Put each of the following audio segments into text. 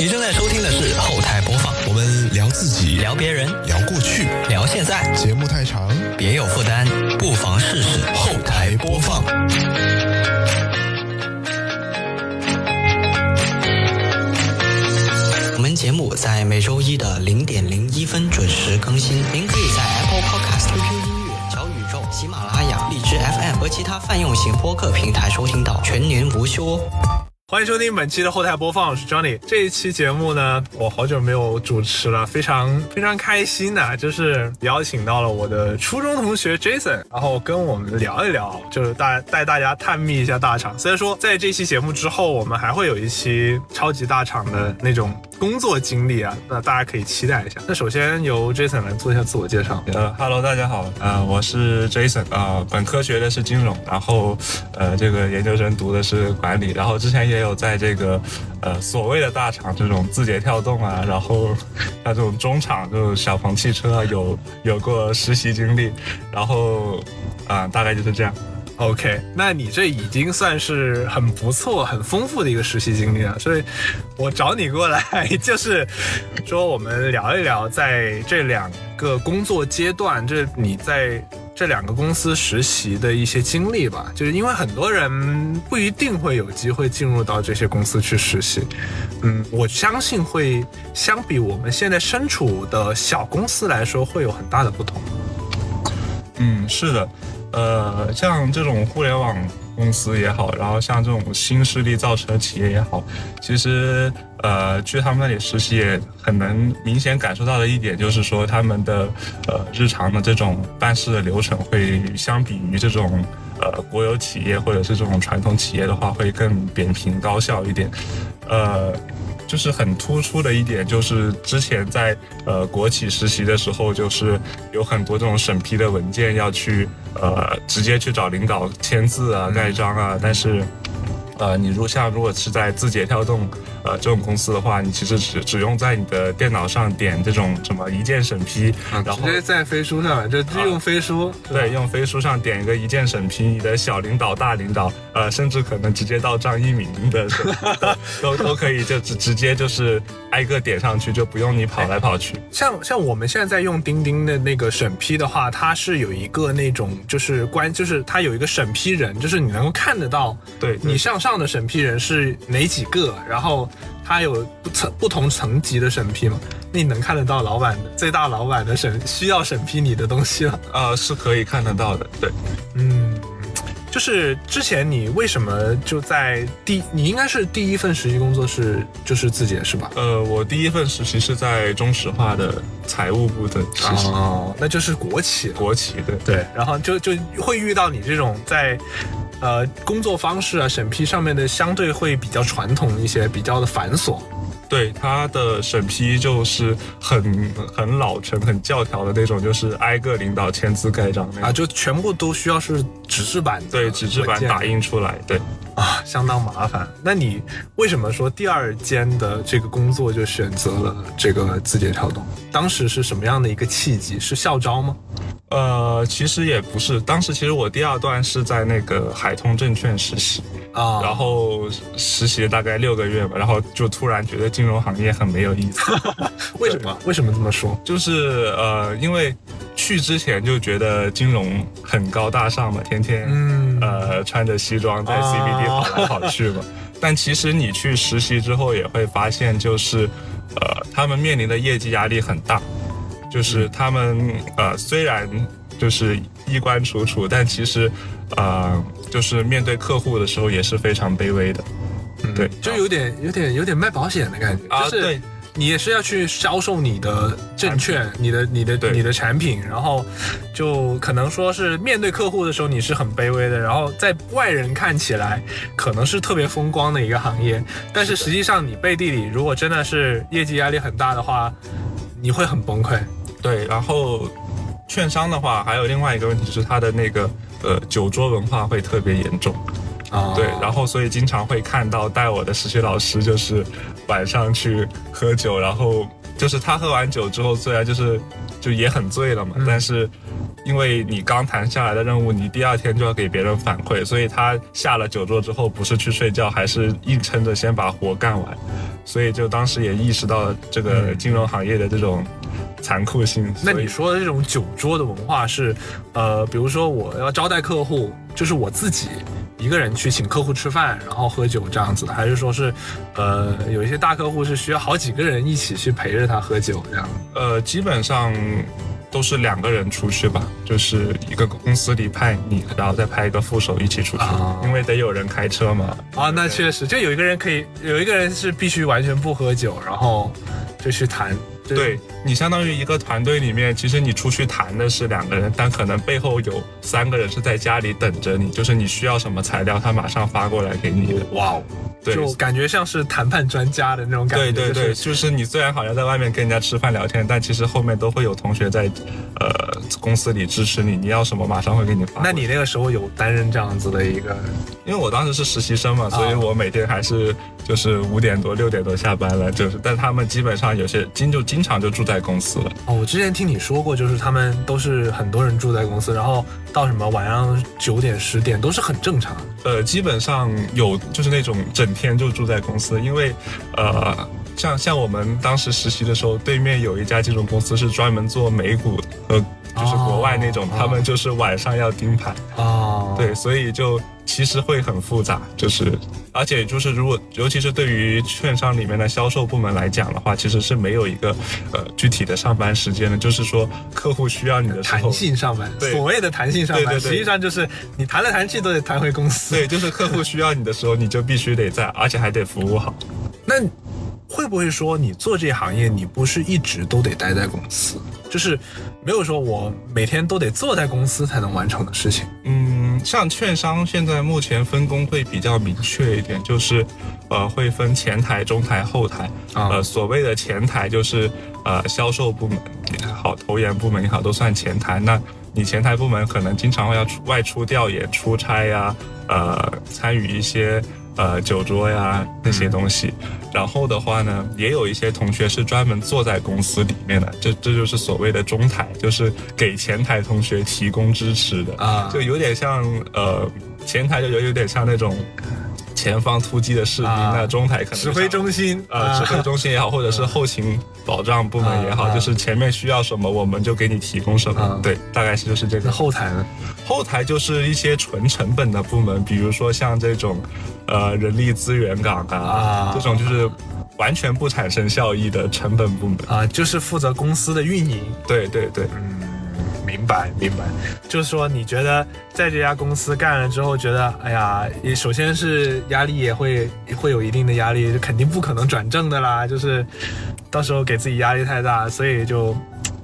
你正在收听的是后台播放，我们聊自己，聊别人，聊过去，聊现在，节目太长，别有负担，不妨试试后台播放。我们节目在每周一的零点零一分准时更新，您可以在 Apple Podcast、QQ 音乐、小宇宙、喜马拉雅、荔枝 FM 和其他泛用型播客平台收听到，全年无休哦。欢迎收听本期的后台播放，我是 Johnny。这一期节目呢，我好久没有主持了，非常非常开心的，就是邀请到了我的初中同学 Jason，然后跟我们聊一聊，就是带带大家探秘一下大厂。虽然说在这期节目之后，我们还会有一期超级大厂的那种工作经历啊，那大家可以期待一下。那首先由 Jason 来做一下自我介绍。呃，Hello，大家好，呃，我是 Jason，啊、本科学的是金融，然后呃，这个研究生读的是管理，然后之前也有在这个呃所谓的大厂这种字节跳动啊，然后像这种中厂，就是小鹏汽车啊，有有过实习经历，然后啊、大概就是这样。OK，那你这已经算是很不错、很丰富的一个实习经历了，所以我找你过来 就是说，我们聊一聊在这两个工作阶段，这你在这两个公司实习的一些经历吧。就是因为很多人不一定会有机会进入到这些公司去实习，嗯，我相信会相比我们现在身处的小公司来说，会有很大的不同。嗯，是的，呃，像这种互联网公司也好，然后像这种新势力造车企业也好，其实呃，去他们那里实习也很能明显感受到的一点，就是说他们的呃日常的这种办事的流程会相比于这种呃国有企业或者是这种传统企业的话，会更扁平高效一点，呃。就是很突出的一点，就是之前在呃国企实习的时候，就是有很多这种审批的文件要去呃直接去找领导签字啊、盖章啊，但是。呃，你如像如果是在字节跳动，呃这种公司的话，你其实只只用在你的电脑上点这种什么一键审批，然后直接在飞书上，就就用飞书，对，用飞书上点一个一键审批，你的小领导、大领导，呃，甚至可能直接到张一鸣的都都可以，就直直接就是挨个点上去，就不用你跑来跑去。像像我们现在在用钉钉的那个审批的话，它是有一个那种就是关，就是它有一个审批人，就是你能够看得到，对对你向上的审批人是哪几个，然后它有不层不同层级的审批嘛，那你能看得到老板的最大老板的审需要审批你的东西了。呃，是可以看得到的，对。嗯，就是之前你为什么就在第，你应该是第一份实习工作是就是字节是吧？呃，我第一份实习是在中石化的财务部的实习，哦，那就是国企。国企对。对，然后就就会遇到你这种在，呃，工作方式啊、审批上面的相对会比较传统一些，比较的繁琐。对，它的审批就是很很老成、很教条的那种，就是挨个领导签字盖章。啊，就全部都需要是纸质版的对，纸质版打印出来。对，啊，相当麻烦。那你为什么说第二间的这个工作就选择了这个字节跳动？当时是什么样的一个契机？是校招吗？呃，其实也不是，当时其实我第二段是在那个海通证券实习，啊，然后实习大概六个月吧，然后就突然觉得金融行业很没有意思，为什么？为什么这么说？就是呃，因为去之前就觉得金融很高大上嘛，天天嗯呃穿着西装在 CBD 哦跑来跑去嘛。但其实你去实习之后也会发现，就是呃，他们面临的业绩压力很大，就是他们呃虽然就是衣冠楚楚，但其实呃就是面对客户的时候也是非常卑微的。对，就有点有点有点卖保险的感觉，啊就是对你也是要去销售你的证券、你的你的你的产品，然后就可能说是面对客户的时候你是很卑微的，然后在外人看起来可能是特别风光的一个行业，但是实际上你背地里如果真的是业绩压力很大的话，你会很崩溃。对，然后券商的话，还有另外一个问题就是它的那个呃酒桌文化会特别严重，啊。对，然后所以经常会看到带我的实习老师就是晚上去喝酒，然后就是他喝完酒之后，虽然就是就也很醉了嘛，嗯。但是因为你刚谈下来的任务，你第二天就要给别人反馈，所以他下了酒桌之后，不是去睡觉，还是硬撑着先把活干完，所以就当时也意识到这个金融行业的这种残酷性。嗯那你说的这种酒桌的文化是，呃，比如说我要招待客户，就是我自己一个人去请客户吃饭，然后喝酒这样子的，还是说是，呃，有一些大客户是需要好几个人一起去陪着他喝酒这样？呃，基本上都是两个人出去吧，就是一个公司里派你，然后再派一个副手一起出去，啊因为得有人开车嘛。啊，那确实，就有一个人可以，有一个人是必须完全不喝酒，然后就去谈。就对你相当于一个团队里面，其实你出去谈的是两个人，但可能背后有三个人是在家里等着你，就是你需要什么材料，他马上发过来给你的。哇哦，对就感觉像是谈判专家的那种感觉。对对对，就是就是你虽然好像在外面跟人家吃饭聊天，但其实后面都会有同学在，呃，公司里支持你，你要什么马上会给你发。那你那个时候有担任这样子的一个因为我当时是实习生嘛，所以我每天还是就是五点多六点多下班了，就是，但他们基本上有些经就经常就住在公司了。哦，我之前听你说过，就是他们都是很多人住在公司，然后到什么晚上九点十点都是很正常。呃，基本上有就是那种整天就住在公司，因为呃，像像我们当时实习的时候，对面有一家金融公司是专门做美股和就是国外那种，哦他们就是晚上要盯盘。哦，对，所以就其实会很复杂，就是而且就是如果尤其是对于券商里面的销售部门来讲的话，其实是没有一个呃具体的上班时间的，就是说客户需要你的时候弹。性上班，对所谓的弹性上班，对对对实际上就是你弹来弹去都得弹回公司。对，就是客户需要你的时候，你就必须得在，而且还得服务好。那会不会说你做这行业，你不是一直都得待在公司？就是没有说我每天都得坐在公司才能完成的事情。嗯，像券商现在目前分工会比较明确一点，就是呃会分前台、中台、后台。啊呃，所谓的前台就是呃销售部门也好，投研部门也好，都算前台。那你前台部门可能经常会要出外出调研、出差呀，呃，参与一些呃酒桌呀那些东西。然后的话呢，也有一些同学是专门坐在公司里面的，这这就是所谓的中台，就是给前台同学提供支持的啊就有点像呃前台就有有点像那种前方突击的士兵，啊那中台可能指挥中心，呃，指挥中心也好，或者是后勤保障部门也好，就是前面需要什么，我们就给你提供什么。啊对，大概是就是这那个。后台呢？后台就是一些纯成本的部门，比如说像这种，呃，人力资源岗啊，啊这种就是完全不产生效益的成本部门。啊，就是负责公司的运营。对对对，明白明白，就是说你觉得在这家公司干了之后，觉得哎呀，也首先是压力也会会有一定的压力，就肯定不可能转正的啦，就是到时候给自己压力太大，所以就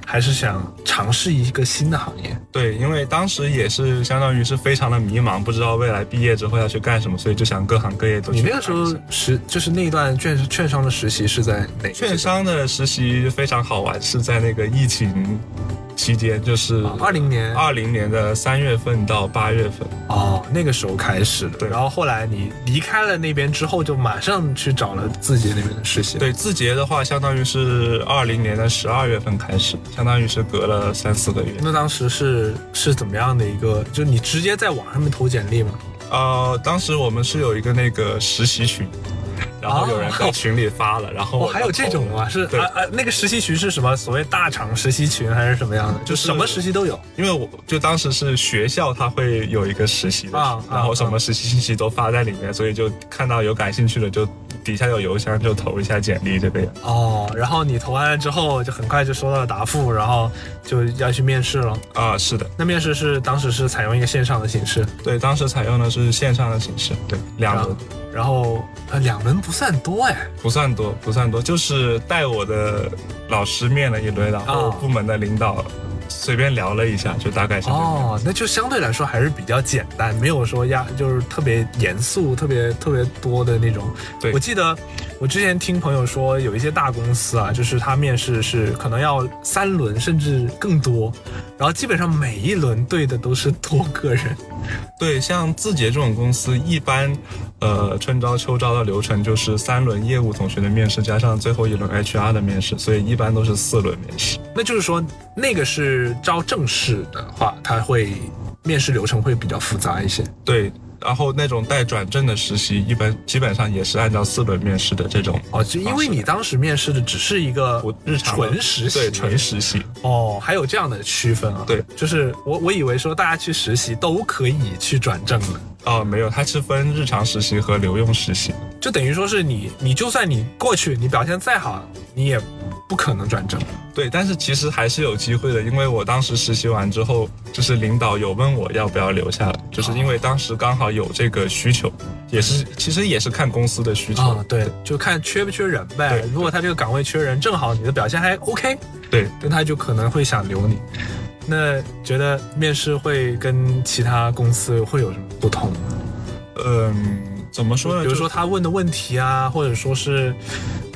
还是想尝试一个新的行业。对，因为当时也是相当于是非常的迷茫，不知道未来毕业之后要去干什么，所以就想各行各业都去你那个时候实就是那段券券商的实习是在哪？券商的实习非常好玩，是在那个疫情期间，就是二零年二零年的三月份到八月份。哦，那个时候开始的。对然后后来你离开了那边之后，就马上去找了字节那边的实习。，对，字节的话，相当于是二零年的十二月份开始，相当于是隔了三四个月。那当时是是怎么样的一个？就你直接在网上面投简历吗？呃，当时我们是有一个那个实习群，然后有人在群里发了，然后哦，我还有这种啊？是对啊啊，那个实习群是什么？所谓大厂实习群还是什么样的？就就是什么实习都有。因为我就当时是学校，它会有一个实习的，啊啊然后什么实习信息都发在里面，所以就看到有感兴趣的就底下有邮箱就投一下简历这个样。哦，然后你投完了之后，就很快就收到了答复，然后就要去面试了。啊，是的，那面试是当时是采用一个线上的形式，对，当时采用的是线上的形式，对，两轮然后呃两轮不算多哎。不算多，不算多，就是带我的老师面了一轮，然后啊部门的领导随便聊了一下，就大概是。哦，那就相对来说还是比较简单，没有说压就是特别严肃、特别特别多的那种。对我记得我之前听朋友说，有一些大公司啊，就是他面试是可能要三轮甚至更多，然后基本上每一轮对的都是多个人。对，像字节这种公司，一般，呃，春招秋招的流程就是三轮业务同学的面试，加上最后一轮 HR 的面试，所以一般都是四轮面试。那就是说，那个是招正式的话，他会面试流程会比较复杂一些。对，然后那种带转正的实习，一般基本上也是按照四轮面试的这种。哦，就因为你当时面试的只是一个我日常纯实习，对，纯实习。哦，还有这样的区分啊？对，就是我我以为说大家去实习都可以去转正的，哦，没有，它是分日常实习和留用实习。就等于说是你你就算你过去你表现再好，你也不可能转正。对，但是其实还是有机会的，因为我当时实习完之后，就是领导有问我要不要留下来，就是因为当时刚好有这个需求，也是其实也是看公司的需求。啊，对，就看缺不缺人呗。如果他这个岗位缺人，正好你的表现还 OK，对，那他就可能会想留你。那觉得面试会跟其他公司会有什么不同吗？嗯，怎么说呢？比如说他问的问题啊，或者说是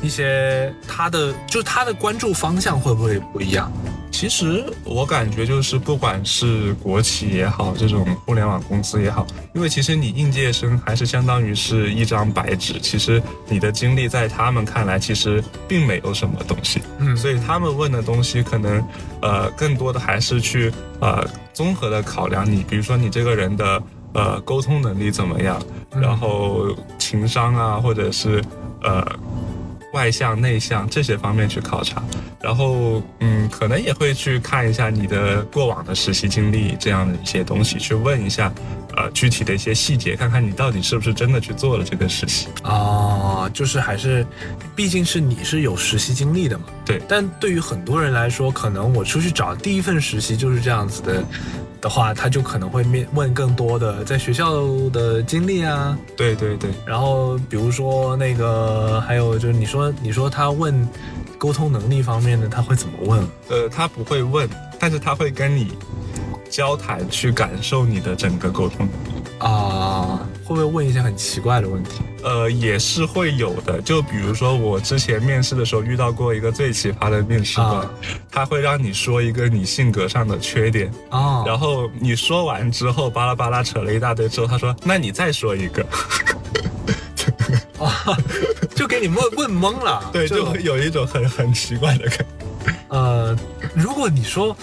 一些他的，就是他的关注方向会不会不一样？其实我感觉就是，不管是国企也好，这种互联网公司也好，因为其实你应届生还是相当于是一张白纸，其实你的经历在他们看来其实并没有什么东西，嗯所以他们问的东西可能呃更多的还是去呃综合的考量你，比如说你这个人的呃沟通能力怎么样，然后情商啊，或者是呃。外向、内向这些方面去考察，然后嗯，可能也会去看一下你的过往的实习经历这样的一些东西，去问一下，呃，具体的一些细节，看看你到底是不是真的去做了这个实习。啊，就是还是，毕竟是你是有实习经历的嘛。对但对于很多人来说，可能我出去找第一份实习就是这样子的的话，他就可能会面问更多的在学校的经历啊，对对对，然后比如说那个还有就是你说你说他问沟通能力方面的，他会怎么问？呃，他不会问，但是他会跟你交谈，去感受你的整个沟通。啊，会不会问一些很奇怪的问题？呃，也是会有的。就比如说，我之前面试的时候遇到过一个最奇葩的面试官，啊他会让你说一个你性格上的缺点，啊，然后你说完之后，巴拉巴拉扯了一大堆之后，他说：“那你再说一个。啊，就给你问问懵了 ”。对，就会有一种很很奇怪的感觉。呃，如果你说，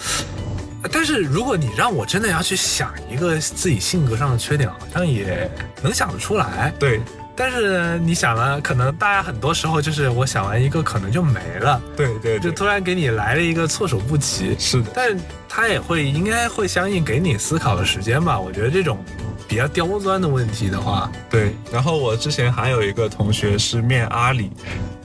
但是如果你让我真的要去想一个自己性格上的缺点，好像也能想得出来。对但是你想呢，可能大家很多时候就是我想完一个，可能就没了，对对对，就突然给你来了一个措手不及。是的，但他也会应该会相应给你思考的时间吧。我觉得这种比较刁钻的问题的话，对。然后我之前还有一个同学是面阿里，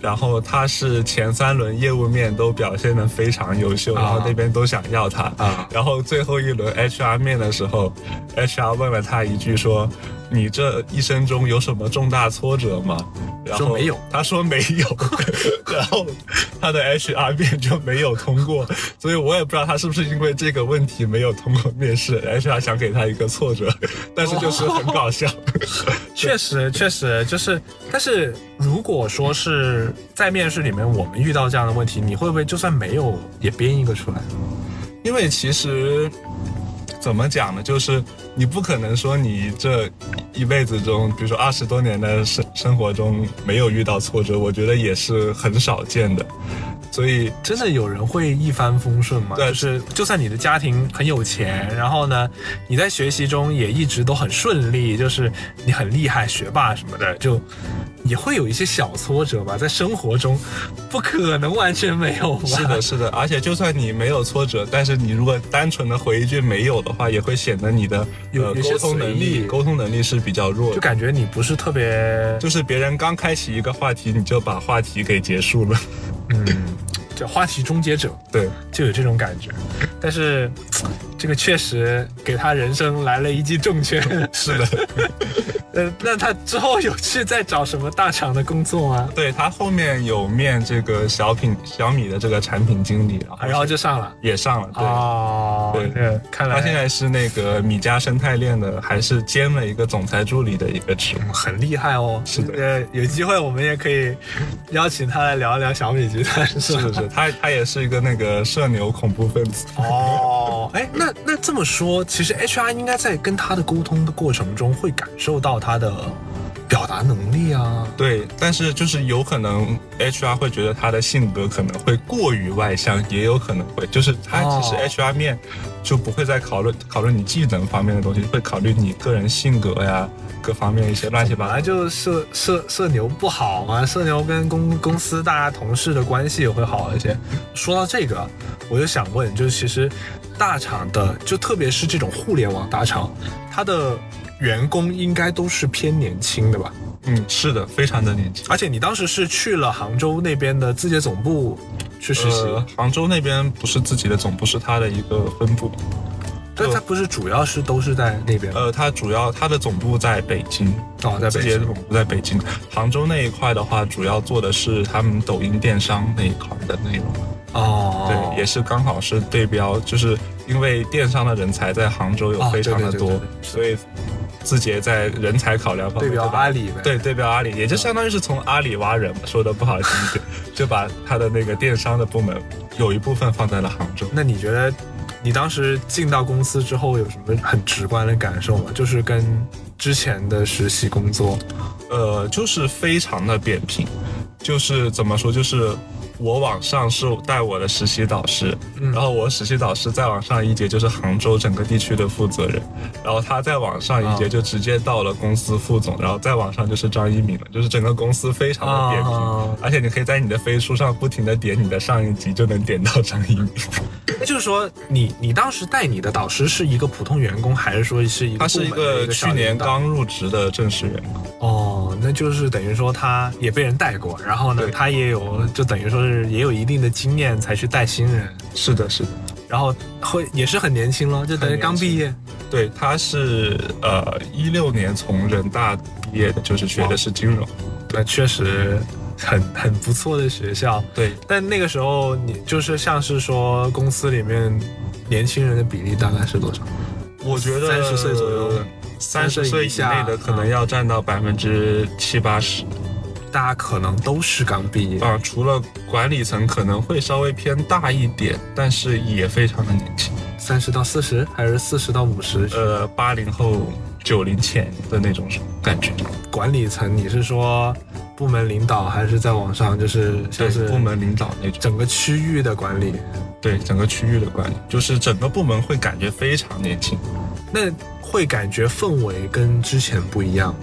然后他是前三轮业务面都表现得非常优秀，啊然后那边都想要他啊然后最后一轮 HR 面的时候，HR 问了他一句说：“你这一生中有什么重大挫折吗？”然后说没有，他说没有，然后他的 HR 面就没有通过，所以我也不知道他是不是因为这个问题没有通过面试，HR 想给他一个挫折，但是就是很搞笑。确实确实就是，但是如果说是在面试里面我们遇到这样的问题，你会不会就算没有也编一个出来？因为其实怎么讲呢，就是你不可能说你这一辈子中，比如说二十多年的生生活中没有遇到挫折，我觉得也是很少见的。所以真的有人会一帆风顺吗？对就是就算你的家庭很有钱，然后呢，你在学习中也一直都很顺利，就是你很厉害，学霸什么的，就也会有一些小挫折吧。在生活中，不可能完全没有吧？是的，是的，而且就算你没有挫折，但是你如果单纯的回一句没有的话，也会显得你的呃有有些沟通能力沟通能力是比较弱的。就感觉你不是特别，就是别人刚开启一个话题，你就把话题给结束了。嗯，叫话题终结者。对，就有这种感觉，但是 这个确实给他人生来了一记重拳。是的。呃，那他之后有去再找什么大厂的工作吗？对他后面有面这个小品小米的这个产品经理，然后然后就上了。也上了。对，哦，对这看来他现在是那个米家生态链的，还是兼了一个总裁助理的一个职务。很厉害哦。是的呃，有机会我们也可以邀请他来聊一聊小米集团，是吧？是是是，他他也是一个那个社牛恐怖分子。哦，哎，那那这么说，其实 HR 应该在跟他的沟通的过程中，会感受到他的表达能力啊。对，但是就是有可能 HR 会觉得他的性格可能会过于外向，也有可能会，就是他其实哦 HR 面就不会再考虑考虑你技能方面的东西，会考虑你个人性格呀各方面一些乱七八糟。就社社社牛不好嘛，社牛跟公公司大家同事的关系也会好一些。说到这个，我就想问，就是其实大厂的，就特别是这种互联网大厂，它的员工应该都是偏年轻的吧？嗯，是的，非常的年轻。而且你当时是去了杭州那边的字节总部去实习，呃，杭州那边不是自己的总部，是他的一个分部。但它不是主要是都是在那边？呃，它主要它的总部在北京，哦，在北京总。部在北京。杭州那一块的话，主要做的是他们抖音电商那一块的内容。哦，对，也是刚好是对标，就是因为电商的人才在杭州有哦非常的多，对对对对对所以字节在人才考量方面对标阿里呗。对对标阿里，也就相当于是从阿里挖人嘛，说的不好听一点，就把他的那个电商的部门有一部分放在了杭州。那你觉得，你当时进到公司之后有什么很直观的感受吗？就是跟之前的实习工作，呃，就是非常的扁平，就是怎么说，就是我往上是带我的实习导师，嗯。然后我实习导师再往上一阶就是杭州整个地区的负责人，然后他再往上一阶啊就直接到了公司副总，然后再往上就是张一鸣了，就是整个公司非常的扁平，啊。而且你可以在你的飞书上不停的点你的上一级，就能点到张一鸣。那就是说你你当时带你的导师是一个普通员工，还是说是一个他是一个去年刚入职的正式员工。哦，那就是等于说他也被人带过，然后呢，他也有就等于说是也有一定的经验才去带新人，是的，是的。然后会也是很年轻了，就等于刚毕业。对，他是呃一六年从人大毕业的，就是学的是金融。那确实很很不错的学校。对，但那个时候你就是像是说公司里面年轻人的比例大概是多少？我觉得三十岁左右的三十岁以内的可能要占到百分之七八十大家可能都是刚毕业。啊，除了管理层可能会稍微偏大一点，但是也非常的年轻。三十到四十，还是四十到五十？呃，八零后、九零前的那种感觉。管理层，你是说部门领导，还是在网上就是像是部门领导那种，整个区域的管理？对整个区域的管理，就是整个部门会感觉非常年轻。那会感觉氛围跟之前不一样。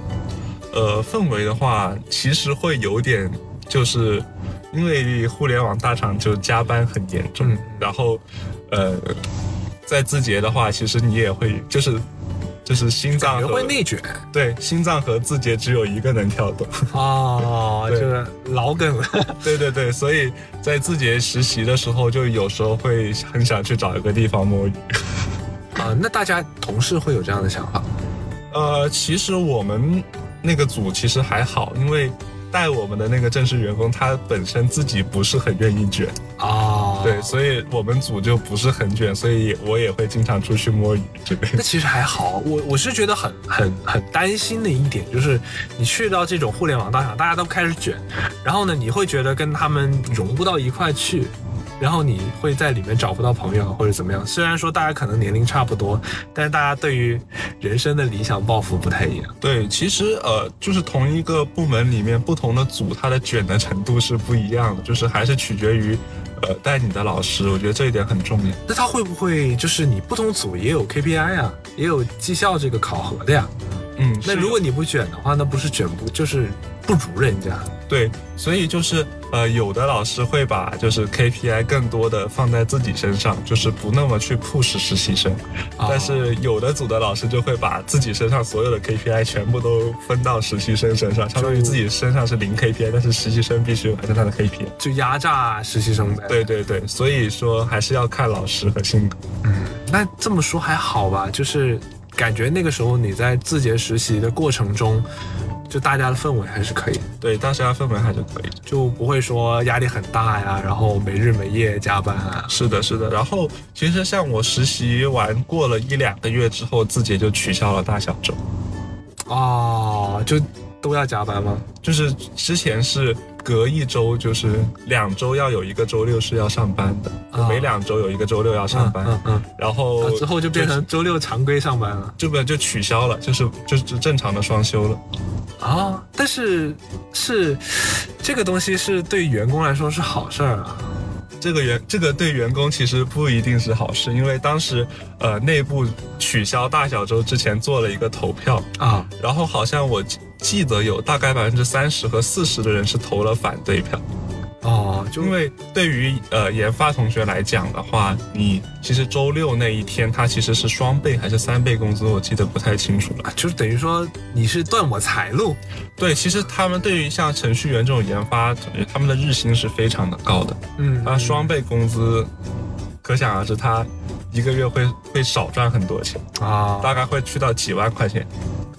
呃，氛围的话，其实会有点，就是因为互联网大厂就加班很严重，嗯然后，呃，在字节的话，其实你也会就是就是心脏会内卷对心脏和字节只有一个能跳动，哦，就是老梗了。对对对，所以在字节实习的时候，就有时候会很想去找一个地方摸鱼。啊，那大家同事会有这样的想法？呃，其实我们那个组其实还好，因为带我们的那个正式员工，他本身自己不是很愿意卷，啊，对，所以我们组就不是很卷，所以我也会经常出去摸鱼之类的。那其实还好，我我是觉得很很很担心的一点就是，你去到这种互联网大厂，大家都开始卷，然后呢，你会觉得跟他们融不到一块去，然后你会在里面找不到朋友或者怎么样。虽然说大家可能年龄差不多，但是大家对于人生的理想抱负不太一样。对，其实呃，就是同一个部门里面不同的组，它的卷的程度是不一样的，就是还是取决于呃带你的老师，我觉得这一点很重要。那他会不会就是你不同组也有 KPI 啊，也有绩效这个考核的呀？嗯，那如果你不卷的话，那不是卷不就是不如人家？对，所以就是呃，有的老师会把就是 KPI 更多的放在自己身上，就是不那么去 push 实习生，哦但是有的组的老师就会把自己身上所有的 KPI 全部都分到实习生身上，相当于自己身上是零 KPI，但是实习生必须完成他的 KPI。就压榨实习生呗。对对对，所以说还是要看老师和性格。嗯那这么说还好吧，就是感觉那个时候你在字节实习的过程中，就大家的氛围还是可以的，对，大家氛围还是可以的。就不会说压力很大呀，然后没日没夜加班啊。是的，是的。然后其实像我实习完过了一两个月之后，字节就取消了大小周，哦，就都要加班吗？就是之前是隔一周，就是两周要有一个周六是要上班的，啊每两周有一个周六要上班。嗯嗯然后、嗯，之后就变成周六常规上班了。这个就取消了，就是就是正常的双休了。啊，但是是这个东西是对员工来说是好事儿啊。这个员这个对员工其实不一定是好事，因为当时呃内部取消大小周之前做了一个投票，啊，然后好像我记记得有大概百分之三十和四十的人是投了反对票。哦，就因为对于呃研发同学来讲的话，你其实周六那一天他其实是双倍还是三倍工资，我记得不太清楚了。就是等于说你是断我财路。对，其实他们对于像程序员这种研发，他们的日薪是非常的高的，嗯他双倍工资，可想而知他一个月会会少赚很多钱，啊，大概会去到几万块钱。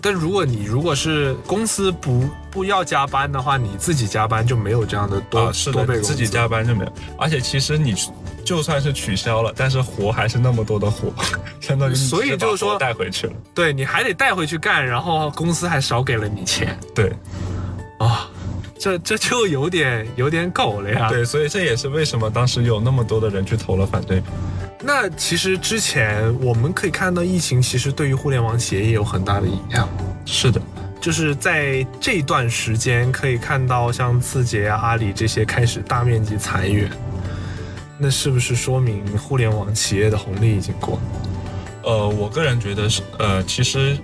但如果你如果是公司不不要加班的话，你自己加班就没有这样的多、啊，是的，自己加班就没有。而且其实你就算是取消了，但是活还是那么多的活，相当于你所以就是说带回去了。对，你还得带回去干，然后公司还少给了你钱对。啊、这这就有点有点狗了呀。，对，所以这也是为什么当时有那么多的人去投了反对票。那其实之前我们可以看到，疫情其实对于互联网企业也有很大的影响。是的，就是在这段时间可以看到，像字节啊、阿里这些开始大面积裁员，那是不是说明互联网企业的红利已经过了？呃，我个人觉得是，呃，其实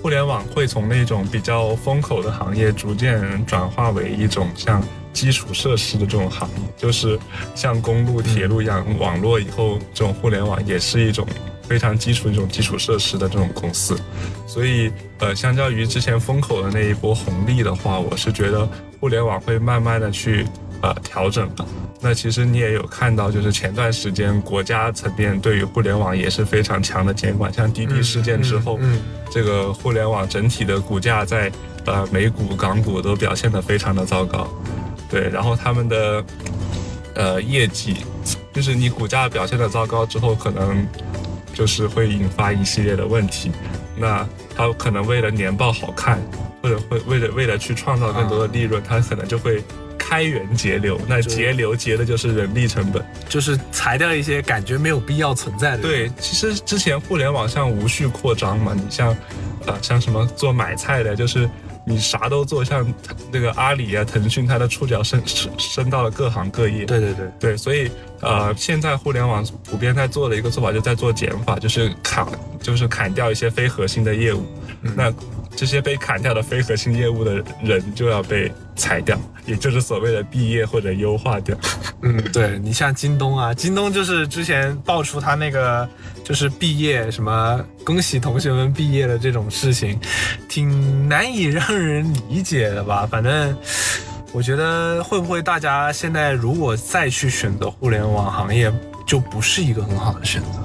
互联网会从那种比较风口的行业，逐渐转化为一种像基础设施的这种行业，就是像公路、铁路一样，网络以后这种互联网也是一种非常基础一种基础设施的这种公司。所以，呃，相较于之前风口的那一波红利的话，我是觉得互联网会慢慢的去呃调整了。那其实你也有看到，就是前段时间国家层面对于互联网也是非常强的监管，像滴滴事件之后，嗯这个互联网整体的股价在呃美股、港股都表现得非常的糟糕，对，然后他们的呃业绩，就是你股价表现的糟糕之后，可能就是会引发一系列的问题，那他可能为了年报好看，或者会为了为了去创造更多的利润，他可能就会。开源节流，那节流节的就是人力成本。就是裁掉一些感觉没有必要存在的。，对，其实之前互联网上无序扩张嘛，你像，呃，像什么做买菜的，就是你啥都做，像那个阿里啊、腾讯，它的触角伸伸伸到了各行各业。对对对，对，所以呃，现在互联网普遍在做的一个做法，就在做减法，就是砍，就是砍掉一些非核心的业务。那这些被砍掉的非核心业务的人就要被裁掉，也就是所谓的毕业或者优化掉。嗯，对你像京东啊，京东就是之前爆出他那个就是毕业什么恭喜同学们毕业的这种事情，挺难以让人理解的吧？反正我觉得会不会大家现在如果再去选择互联网行业，就不是一个很好的选择。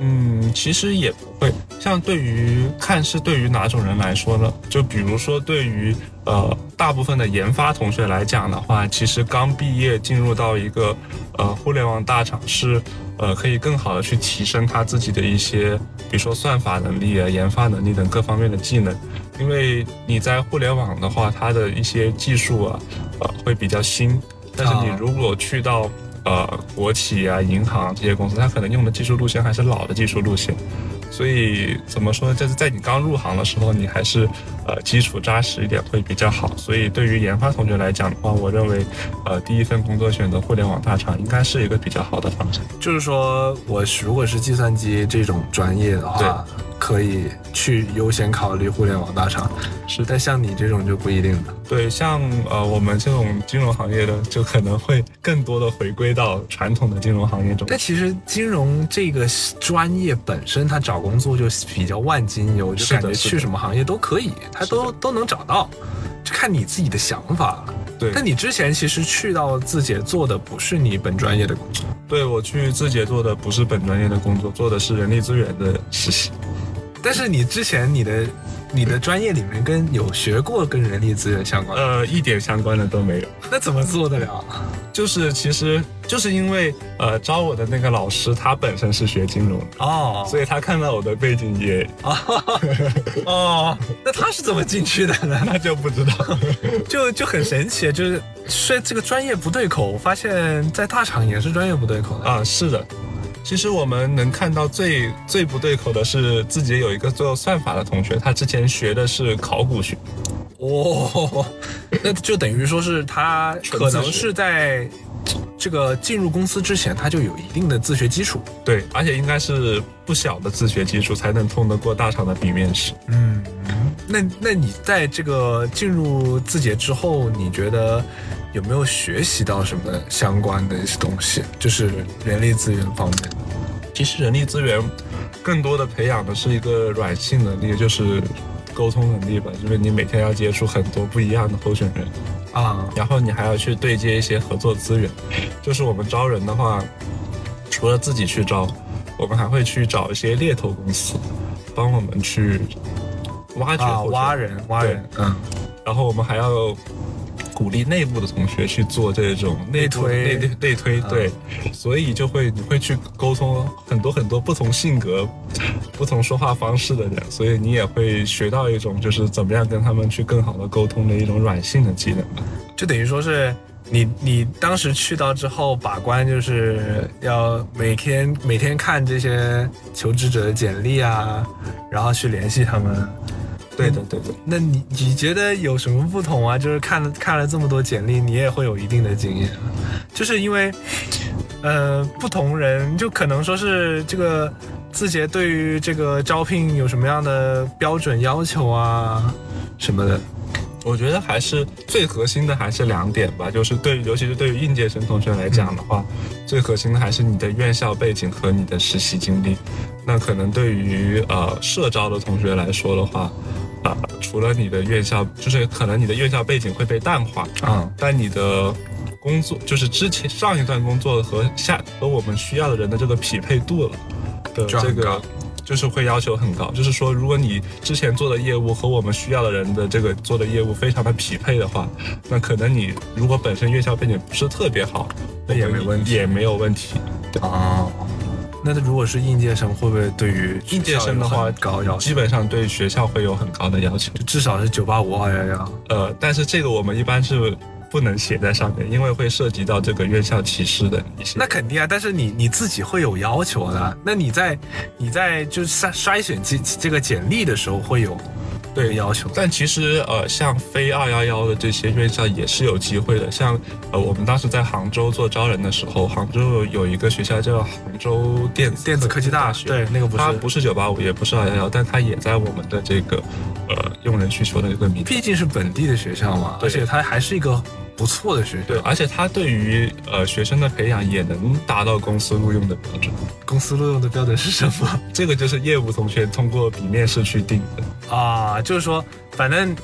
嗯，其实也不会。像对于看是对于哪种人来说呢？就比如说对于呃大部分的研发同学来讲的话，其实刚毕业进入到一个呃互联网大厂是呃可以更好的去提升他自己的一些，比如说算法能力啊、研发能力等各方面的技能。因为你在互联网的话，它的一些技术啊，呃会比较新，但是你啊如果去到呃国企啊、银行这些公司，它可能用的技术路线还是老的技术路线，所以怎么说呢？就是在你刚入行的时候，你还是呃基础扎实一点会比较好。所以对于研发同学来讲的话，我认为呃第一份工作选择互联网大厂应该是一个比较好的方向。就是说我如果是计算机这种专业的话，可以去优先考虑互联网大厂，是但像你这种就不一定了。对，像呃我们这种金融行业的，就可能会更多的回归到传统的金融行业中。但其实金融这个专业本身，它找工作就比较万金油，就感觉去什么行业都可以，它都都能找到，就看你自己的想法了。对，但你之前其实去到字节做的不是你本专业的工作，对我去字节做的不是本专业的工作，做的是人力资源的实习。但是你之前你的你的专业里面跟有学过跟人力资源相关，呃，一点相关的都没有。那怎么做得了？就是其实就是因为呃招我的那个老师他本身是学金融的，哦所以他看到我的背景也 哦，那他是怎么进去的呢？那就不知道。就就很神奇，就是虽这个专业不对口，我发现在大厂也是专业不对口的。啊，是的。其实我们能看到最最不对口的是自己有一个做算法的同学，他之前学的是考古学，哦，那就等于说是他可能是在这个进入公司之前，他就有一定的自学基础。对，而且应该是不小的自学基础才能通得过大厂的笔面试。嗯，那那你在这个进入字节之后，你觉得有没有学习到什么相关的一些东西？就是人力资源方面。其实人力资源更多的培养的是一个软性能力，就是沟通能力吧，就是你每天要接触很多不一样的候选人，啊，然后你还要去对接一些合作资源。就是我们招人的话，除了自己去招，我们还会去找一些猎头公司，帮我们去挖掘啊，挖人挖人，嗯，然后我们还要鼓励内部的同学去做这种内推内内推，啊对，所以就会你会去沟通很多很多不同性格、不同说话方式的人，所以你也会学到一种就是怎么样跟他们去更好的沟通的一种软性的技能吧。就等于说是你你当时去到之后把关，就是要每天每天看这些求职者的简历啊，然后去联系他们。对的，对的。那你你觉得有什么不同啊？就是看了看了这么多简历，你也会有一定的经验，就是因为，呃，不同人就可能说是这个字节对于这个招聘有什么样的标准要求啊什么的。我觉得还是最核心的还是两点吧，就是对于尤其是对于应届生同学来讲的话，最核心的还是你的院校背景和你的实习经历。那可能对于呃社招的同学来说的话，啊、除了你的院校，就是可能你的院校背景会被淡化，嗯。但你的工作就是之前上一段工作和下和我们需要的人的这个匹配度了的这个就是会要求很高，就是说，如果你之前做的业务和我们需要的人的这个做的业务非常的匹配的话，那可能你如果本身院校背景不是特别好，那也没问题。也没有问题。哦，那如果是应届生，会不会对于应届生的话，高要求？基本上对学校会有很高的要求。就至少是九八五二幺幺。呃，但是这个我们一般是不能写在上面，因为会涉及到这个院校歧视的一些。那肯定啊，但是你你自己会有要求的。那你在你在就是筛筛选这这个简历的时候会有对要求。但其实呃，像非二幺幺的这些院校也是有机会的。像呃，我们当时在杭州做招人的时候，杭州有一个学校叫杭州电子电子科技大学，对那个不是它不是九八五，也不是二幺幺，但它也在我们的这个呃用人需求的这个名。毕竟是本地的学校嘛，而且它还是一个不错的学校。对，而且他对于呃学生的培养也能达到公司录用的标准。公司录用的标准是什么这个就是业务同学通过笔面试去定的。啊？就是说，反正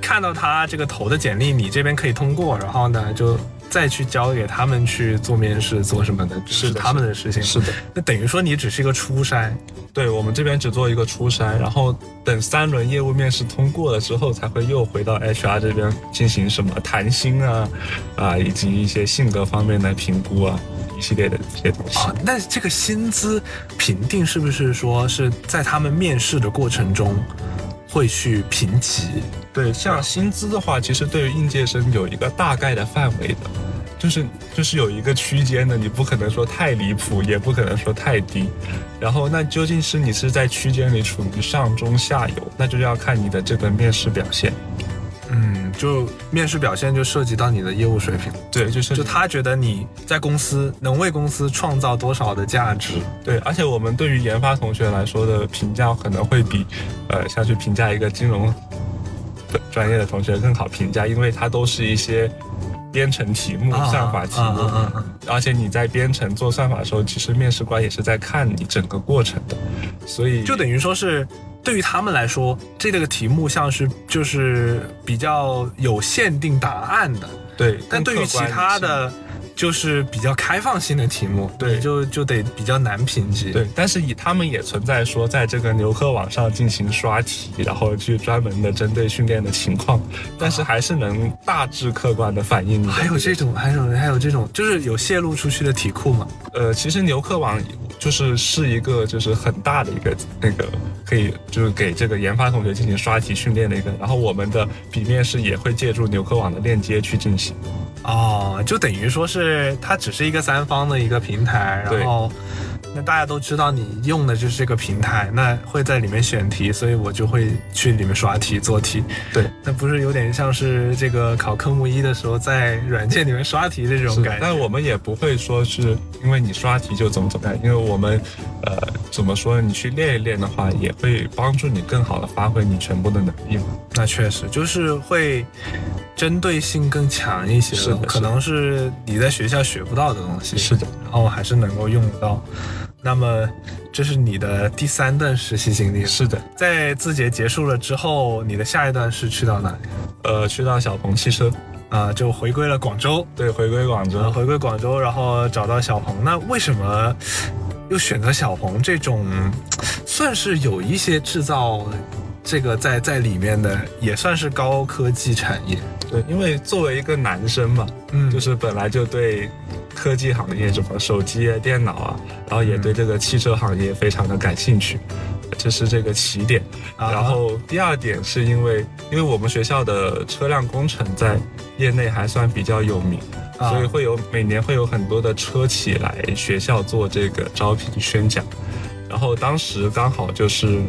看到他这个投的简历，你这边可以通过，然后呢就。再去交给他们去做面试，做什么的，是他们的事情。是的，那等于说你只是一个初筛，对我们这边只做一个初筛，然后等三轮业务面试通过了之后，才会又回到 HR 这边进行什么谈薪啊，啊，以及一些性格方面的评估啊，一系列的这些东西。啊，那这个薪资评定是不是说是在他们面试的过程中会去评级？对，像薪资的话，其实对于应届生有一个大概的范围的，就是就是有一个区间的，你不可能说太离谱，也不可能说太低。然后，那究竟是你是在区间里处于上中下游，那就要看你的这个面试表现。嗯，就面试表现就涉及到你的业务水平，对，就是就他觉得你在公司能为公司创造多少的价值。对，而且我们对于研发同学来说的评价可能会比，呃，像去评价一个金融的专业的同学更好评价，因为它都是一些编程题目、啊算法题目，啊啊啊。而且你在编程做算法的时候，其实面试官也是在看你整个过程的，所以就等于说是对于他们来说，这个题目像是就是比较有限定答案的，对，但对于其他的就是比较开放性的题目，对就就得比较难评级。对，但是以他们也存在说，在这个牛课网上进行刷题，然后去专门的针对训练的情况，但是还是能大致客观的反映还有这种，还有还有这种，就是有泄露出去的题库嘛？呃，其实牛课网就是是一个就是很大的一个那个可以就是给这个研发同学进行刷题训练的一个，然后我们的笔面试也会借助牛课网的链接去进行。哦，就等于说是它只是一个三方的一个平台，然后那大家都知道你用的就是这个平台，那会在里面选题，所以我就会去里面刷题做题。对，那不是有点像是这个考科目一的时候在软件里面刷题的这种感觉？但我们也不会说是因为你刷题就怎么怎么样，因为我们，呃，怎么说？你去练一练的话，也会帮助你更好的发挥你全部的能力嘛。那确实就是会针对性更强一些，可能是你在学校学不到的东西，是的，然后还是能够用得到。那么这是你的第三段实习经历，是的，在字节结束了之后，你的下一段是去到哪里？呃，去到小鹏汽车，啊、就回归了广州，对，回归广州呃，。回归广州，然后找到小鹏。那为什么又选择小鹏这种算是有一些制造这个在在里面的，也算是高科技产业？对，因为作为一个男生嘛，嗯就是本来就对科技行业，什么手机啊、电脑啊，然后也对这个汽车行业非常的感兴趣，这是这个起点。啊然后第二点是因为，因为我们学校的车辆工程在业内还算比较有名，啊所以会有每年会有很多的车企来学校做这个招聘宣讲。然后当时刚好就是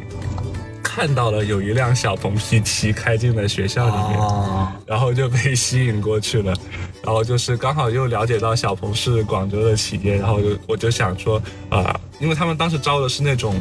看到了有一辆小鹏 P7 开进了学校里面。哦，然后就被吸引过去了，然后就是刚好又了解到小鹏是广州的企业，然后就我就想说啊、因为他们当时招的是那种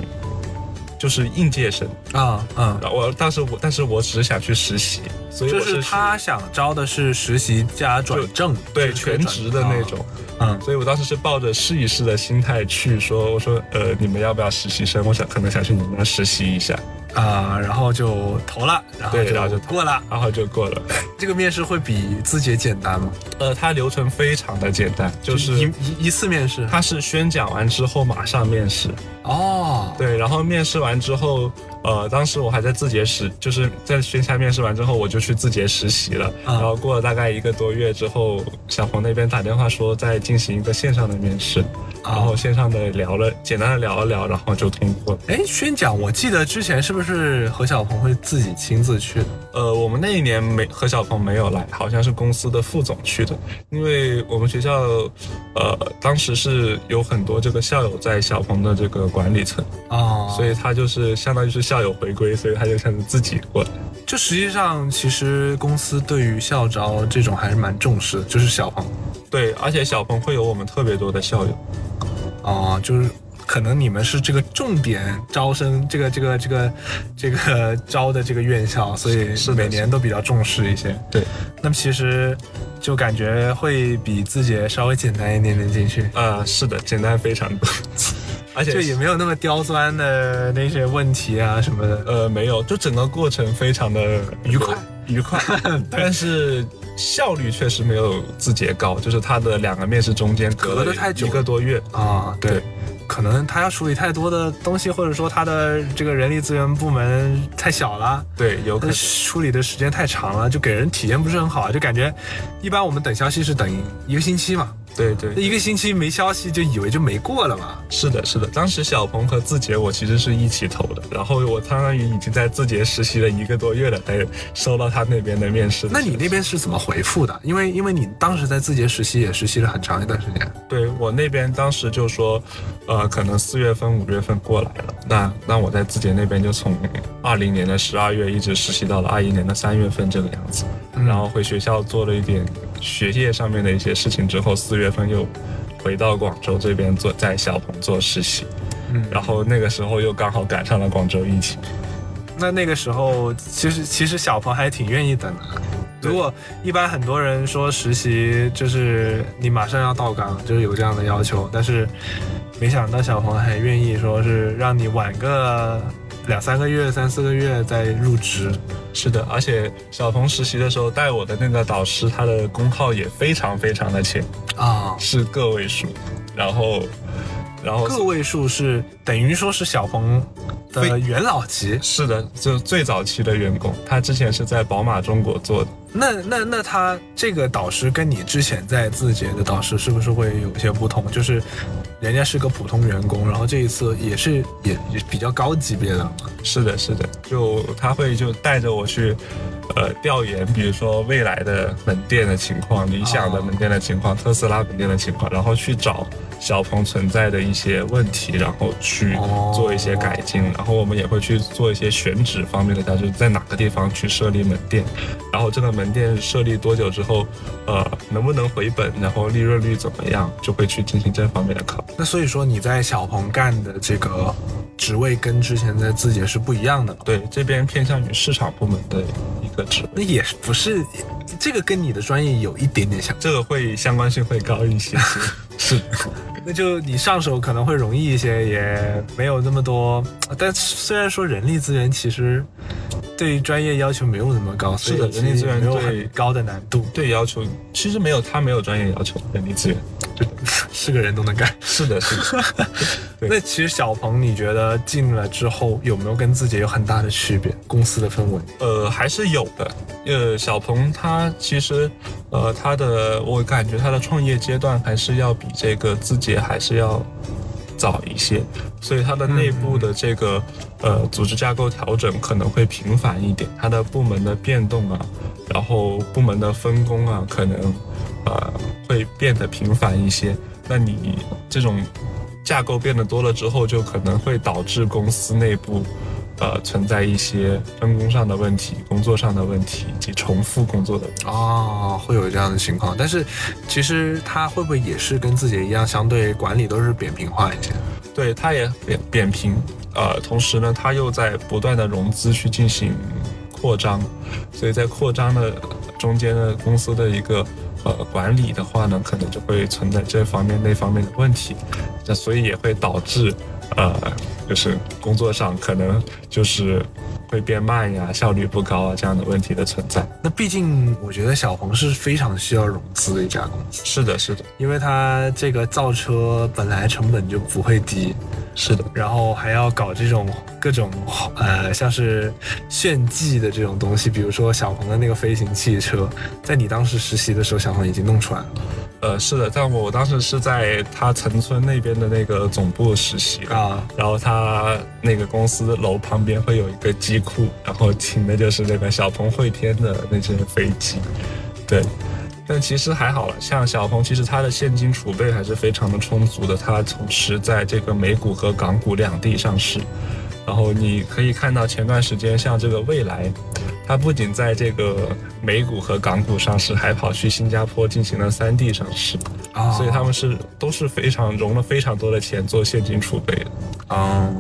就是应届生，啊嗯，我当时我但是我只是想去实习，所以我就是他想招的是实习加转正，对全职的那种，嗯。所以我当时是抱着试一试的心态去说，我说呃你们要不要实习生？我想可能想去你们那实习一下，啊，然后就投了，然后对然后就过了。然后就过了。这个面试会比字节简单吗？呃，它流程非常的简单，就是一一一次面试。它是宣讲完之后马上面试。哦，对，然后面试完之后，呃，当时我还在字节实，就是在线下面试完之后，我就去字节实习了。啊然后过了大概一个多月之后，小鹏那边打电话说在进行一个线上的面试，然后线上的聊了，简单的聊了聊，然后就通过了。哎，宣讲，我记得之前是不是何小鹏会自己亲自去的？呃，我们那一年没何小鹏没有来，好像是公司的副总去的，因为我们学校，呃，当时是有很多这个校友在小鹏的这个管理层，啊，所以他就是相当于是校友回归，所以他就想着自己过来。就实际上，其实公司对于校招这种还是蛮重视的，就是小鹏对，而且小鹏会有我们特别多的校友。啊，就是可能你们是这个重点招生，这个这个这个这个招的这个院校，所以是每年都比较重视一些。对，那么其实就感觉会比字节稍微简单一点点进去。呃，是的，简单非常多，而且就也没有那么刁钻的那些问题啊什么的。呃没有，就整个过程非常的愉快愉快，但是效率确实没有字节高，就是他的两个面试中间隔了太久一个多月。啊，对，对可能他要处理太多的东西，或者说他的这个人力资源部门太小了。对，有可能处理的时间太长了，就给人体验不是很好，就感觉一般我们等消息是等一个星期嘛，对对，一个星期没消息就以为就没过了嘛。是的，是的。当时小鹏和字节我其实是一起投的，然后我相当于已经在字节实习了一个多月了，才收到他那边的面试的那。你那边是怎么回复的？因为因为你当时在字节实习也实习了很长一段时间。对我那边当时就说，呃，可能四月份、五月份过来了。那那我在字节那边就从二零年的十二月一直实习到了二一年的三月份这个样子，然后回学校做了一点学业上面的一些事情之后，四月份又回到广州这边做在小鹏做实习，嗯然后那个时候又刚好赶上了广州疫情。那那个时候，其实其实小鹏还挺愿意等的。如果一般很多人说实习就是你马上要到岗，就是有这样的要求，但是没想到小鹏还愿意说是让你晚个两三个月、三四个月再入职。是的，而且小鹏实习的时候带我的那个导师，他的工号也非常非常的浅，啊，是个位数，然后，然后个位数是等于说是小鹏的元老级。是的，就最早期的员工，他之前是在宝马中国做的。那那那他这个导师跟你之前在字节的导师是不是会有些不同？就是人家是个普通员工，然后这一次也是也也比较高级别的。是的，是的，就他会就带着我去，呃，调研，比如说未来的门店的情况、理想的门店的情况、特斯拉门店的情况，然后去找小鹏存在的一些问题，然后去哦做一些改进。然后我们也会去做一些选址方面的调，就是在哪个地方去设立门店，然后这个门店设立多久之后，呃，能不能回本，然后利润率怎么样，就会去进行这方面的考虑。那所以说你在小鹏干的这个职位跟之前在字节是不一样的。对，这边偏向于市场部门的一个职位。那也不是，这个跟你的专业有一点点像。这个会相关性会高一些些，是，那就你上手可能会容易一些，也没有那么多。但虽然说人力资源其实对专业要求没有那么高，是的人力资源没有对很高的难度，对要求其实没有，他没有专业要求，人力资源。是个人都能干。是的，是的，对那其实小鹏，你觉得进了之后有没有跟自己有很大的区别？公司的氛围？呃，还是有的。呃，小鹏他其实，呃，他的我感觉他的创业阶段还是要比这个字节还是要早一些，所以他的内部的这个呃组织架构调整可能会频繁一点，他的部门的变动啊，然后部门的分工啊，可能呃会变得频繁一些。那你这种架构变得多了之后，就可能会导致公司内部呃存在一些分工上的问题、工作上的问题以及重复工作的问题。哦，会有这样的情况。但是其实它会不会也是跟自己一样，相对管理都是扁平化一些？对，它也扁扁平，呃，同时呢，它又在不断的融资去进行扩张，所以在扩张的中间的，公司的一个呃管理的话呢，可能就会存在这方面那方面的问题，那所以也会导致呃，就是工作上可能就是会变慢呀，效率不高啊这样的问题的存在。那毕竟我觉得小鹏是非常需要融资的一家公司，是的，是的，因为它这个造车本来成本就不会低，是的。然后还要搞这种各种呃像是炫技的这种东西，比如说小鹏的那个飞行汽车，在你当时实习的时候，小鹏已经弄出来了呃，是的，但我当时是在他陈村那边的那个总部实习啊。然后他那个公司楼旁边会有一个机库，然后停的就是那个小鹏汇天的那些飞机，对。但其实还好了，像小鹏，其实它的现金储备还是非常的充足的，它同时在这个美股和港股两地上市。然后你可以看到前段时间像这个蔚来，它不仅在这个美股和港股上市，还跑去新加坡进行了三地上市。啊所以他们是都是非常融了非常多的钱做现金储备的。哦，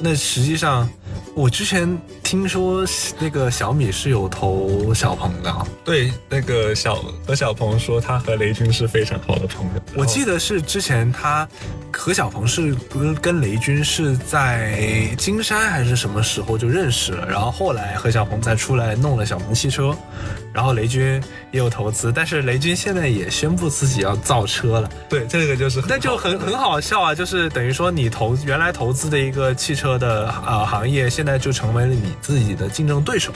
那实际上我之前听说那个小米是有投小鹏的。啊，对，那个小何小鹏说他和雷军是非常好的朋友。我记得是之前他何小鹏是跟跟雷军是在金山还是什么时候就认识了，然后后来何小鹏才出来弄了小鹏汽车，然后雷军也有投资，但是雷军现在也宣布自己要造车了，对，这个就是那就很很好笑啊，就是等于说你投原来投资的一个汽车的呃行业，现在就成为了你自己的竞争对手。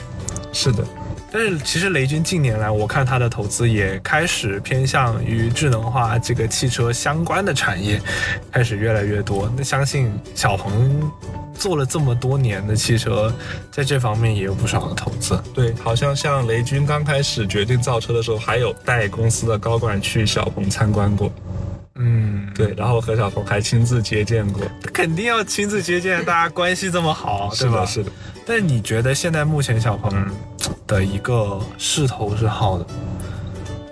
是的，但是其实雷军近年来，我看他的投资也开始偏向于智能化这个汽车相关的产业，开始越来越多。那相信小鹏做了这么多年的汽车，在这方面也有不少的投资。对，好像像雷军刚开始决定造车的时候，还有带公司的高管去小鹏参观过。嗯，对，然后何小鹏还亲自接见过。肯定要亲自接见，大家关系这么好，对吧？是的，是的。但你觉得现在目前小鹏的一个势头是好的？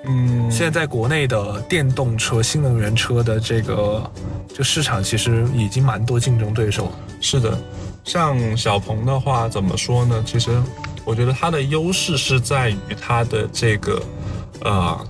嗯，现在在国内的电动车、新能源车的这个就市场，其实已经蛮多竞争对手。是的，像小鹏的话，怎么说呢？其实我觉得它的优势是在于它的这个呃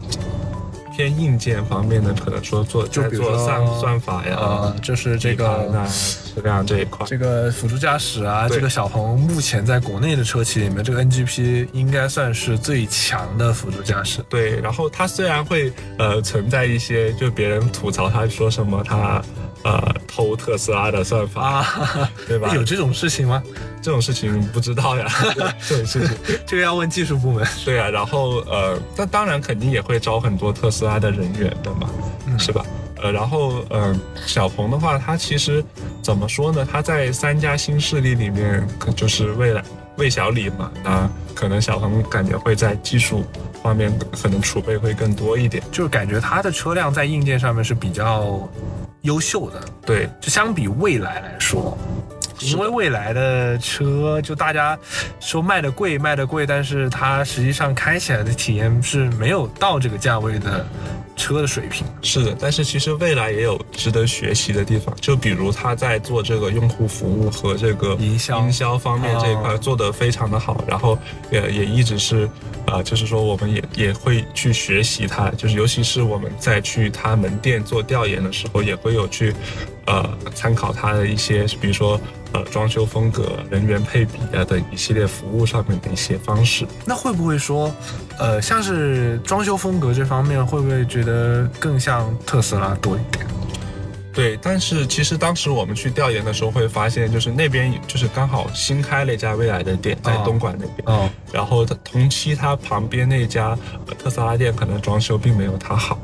偏硬件方面的，可能说做就比如说算算法呀，呃，就是这个啊质量这一块。这个辅助驾驶啊，这个小鹏目前在国内的车企里面，这个 NGP 应该算是最强的辅助驾驶。对，然后它虽然会呃存在一些，就别人吐槽它说什么它呃偷特斯拉的算法，啊，对吧？有这种事情吗？这种事情不知道呀，这种事情。这个要问技术部门。对啊，然后呃，那当然肯定也会招很多特斯拉的人员的嘛，是吧？呃，然后呃，小鹏的话，它其实怎么说呢？它在三家新势力里面，可就是未来魏小李嘛，那可能小鹏感觉会在技术方面可能储备会更多一点。就是感觉它的车辆在硬件上面是比较优秀的，对，就相比未来来说，因为未来的车就大家说卖的贵卖的贵，但是它实际上开起来的体验是没有到这个价位的车的水平。是的，但是其实未来也有值得学习的地方，就比如他在做这个用户服务和这个营销。营销方面这一块哦。做得非常的好，然后也也一直是，呃，就是说我们也也会去学习它，就是尤其是我们在去他门店做调研的时候，也会有去，呃，参考它的一些，比如说呃装修风格、人员配比啊等一系列服务上面的一些方式。那会不会说，呃，像是装修风格这方面，会不会觉得更像特斯拉多一点？对，但是其实当时我们去调研的时候，会发现就是那边就是刚好新开了一家未来的店，在哦东莞那边，哦，然后它同期它旁边那家呃特斯拉店可能装修并没有它好。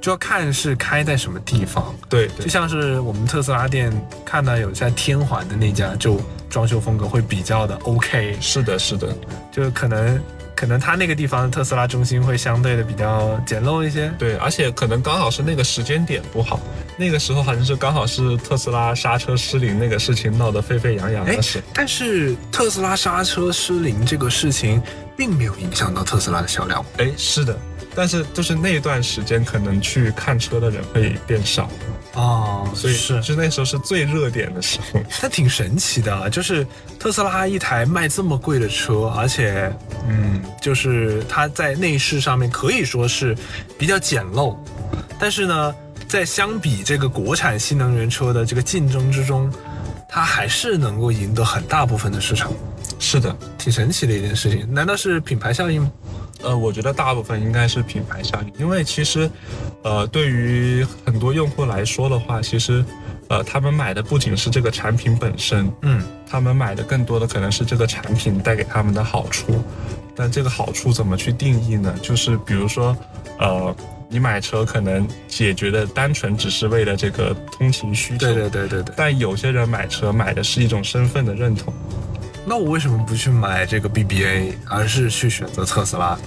就要看是开在什么地方。对对就像是我们特斯拉店看到有在天环的那家，就装修风格会比较的 OK，是的，是的，就可能可能它那个地方的特斯拉中心会相对的比较简陋一些。对，而且可能刚好是那个时间点不好，那个时候好像是刚好是特斯拉刹车失灵那个事情闹得沸沸扬扬哎的事。但是特斯拉刹车失灵这个事情，并没有影响到特斯拉的销量。哎，是的，但是就是那段时间可能去看车的人会变少，哦，所以是，就那时候是最热点的时候。它挺神奇的啊，就是特斯拉一台卖这么贵的车，而且，嗯，就是它在内饰上面可以说是比较简陋，但是呢，在相比这个国产新能源车的这个竞争之中，它还是能够赢得很大部分的市场，是的，挺神奇的一件事情。难道是品牌效应吗？呃，我觉得大部分应该是品牌效应，因为其实，呃，对于很多用户来说的话，其实，呃，他们买的不仅是这个产品本身，嗯，他们买的更多的可能是这个产品带给他们的好处。但这个好处怎么去定义呢？就是比如说，呃，你买车可能解决的单纯只是为了这个通勤需求，对对对对对。但有些人买车买的是一种身份的认同。那我为什么不去买这个 BBA，而是去选择特斯拉？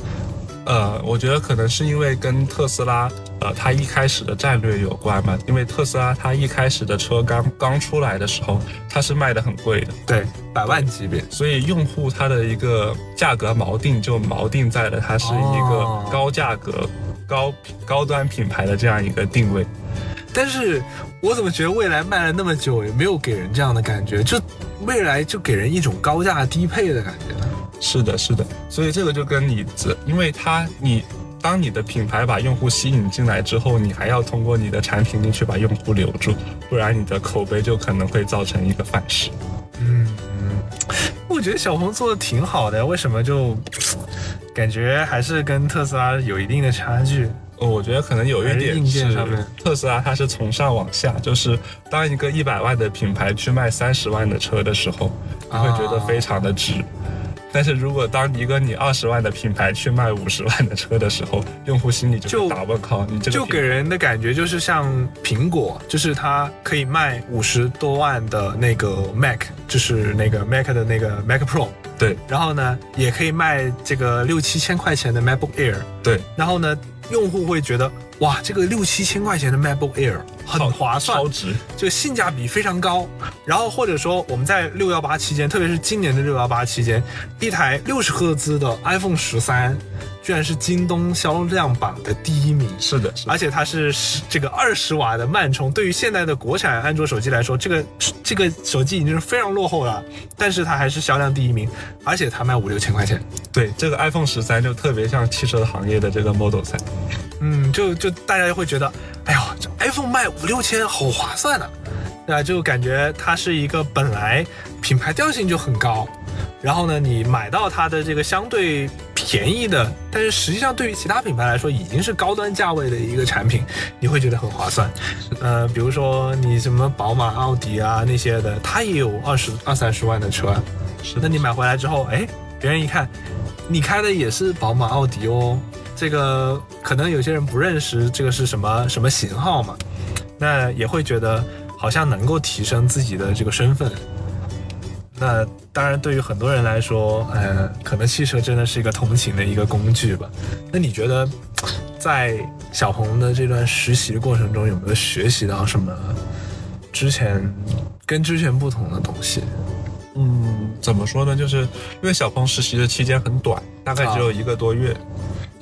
呃，我觉得可能是因为跟特斯拉，呃，它一开始的战略有关吧。因为特斯拉它一开始的车刚刚出来的时候，它是卖的很贵的，对，百万级别。所以用户它的一个价格锚定就锚定在了它是一个哦高价格、高高端品牌的这样一个定位。但是我怎么觉得未来卖了那么久，也没有给人这样的感觉？就未来就给人一种高价低配的感觉。是的，是的，所以这个就跟你这，因为它你当你的品牌把用户吸引进来之后，你还要通过你的产品力去把用户留住，不然你的口碑就可能会造成一个反噬。嗯嗯，我觉得小鹏做的挺好的，为什么就 感觉还是跟特斯拉有一定的差距？呃我觉得可能有一点是特斯拉它是从上往下，就是当一个一百万的品牌去卖三十万的车的时候，你会觉得非常的值。但是如果当一个你二十万的品牌去卖五十万的车的时候，用户心里就打问号，你这个就给人的感觉就是像苹果，就是它可以卖五十多万的那个 Mac，就是那个 Mac 的那个 Mac Pro，对。然后呢，也可以卖这个六七千块钱的 MacBook Air，对。然后呢，用户会觉得哇，这个六七千块钱的 MacBook Air 很划算超，值，就性价比非常高。然后或者说我们在六幺八期间，特别是今年的六幺八期间，一台六十赫兹的 iPhone 十三，居然是京东销量榜的第一名。是的，是的而且它是十这个二十瓦的慢充，对于现在的国产安卓手机来说，这个这个手机已经是非常落后了，但是它还是销量第一名，而且它卖五六千块钱，对这个 iPhone 十三就特别像汽车行业的这个 Model 三。嗯，就就大家就会觉得，哎呦，这 iPhone 卖五六千好划算呢、对吧？就感觉它是一个本来品牌调性就很高，然后呢，你买到它的这个相对便宜的，但是实际上对于其他品牌来说已经是高端价位的一个产品，你会觉得很划算。呃，比如说你什么宝马、奥迪啊那些的，它也有二十二三十万的车，是那你买回来之后，哎，别人一看，你开的也是宝马、奥迪哦，这个可能有些人不认识这个是什么什么型号嘛，那也会觉得好像能够提升自己的这个身份。那当然，对于很多人来说，呃，可能汽车真的是一个通勤的一个工具吧。那你觉得，在小鹏的这段实习的过程中，有没有学习到什么之前跟之前不同的东西？嗯，怎么说呢？就是因为小鹏实习的期间很短，大概只有一个多月，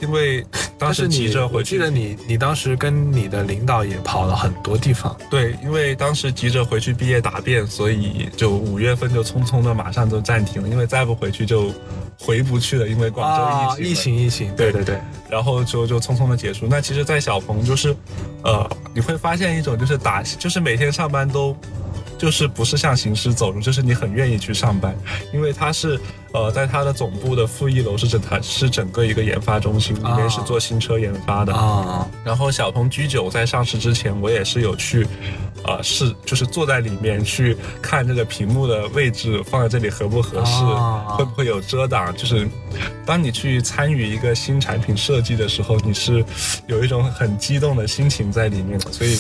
因为当时你急着回去。我记得你你当时跟你的领导也跑了很多地方对，因为当时急着回去毕业答辩，所以就五月份就匆匆的马上就暂停了，因为再不回去就回不去了，因为广州啊，疫。疫情疫情，对对对，然后就就匆匆的结束。那其实，在小鹏就是，呃，你会发现一种就是打，就是每天上班都。就是不是像行尸走肉，就是你很愿意去上班，因为它是呃，在它的总部的负一楼是整台是整个一个研发中心，里面是做新车研发的。啊然后小鹏 G9 在上市之前，我也是有去，呃，是就是坐在里面去看这个屏幕的位置放在这里合不合适，啊会不会有遮挡。就是当你去参与一个新产品设计的时候，你是有一种很激动的心情在里面的，所以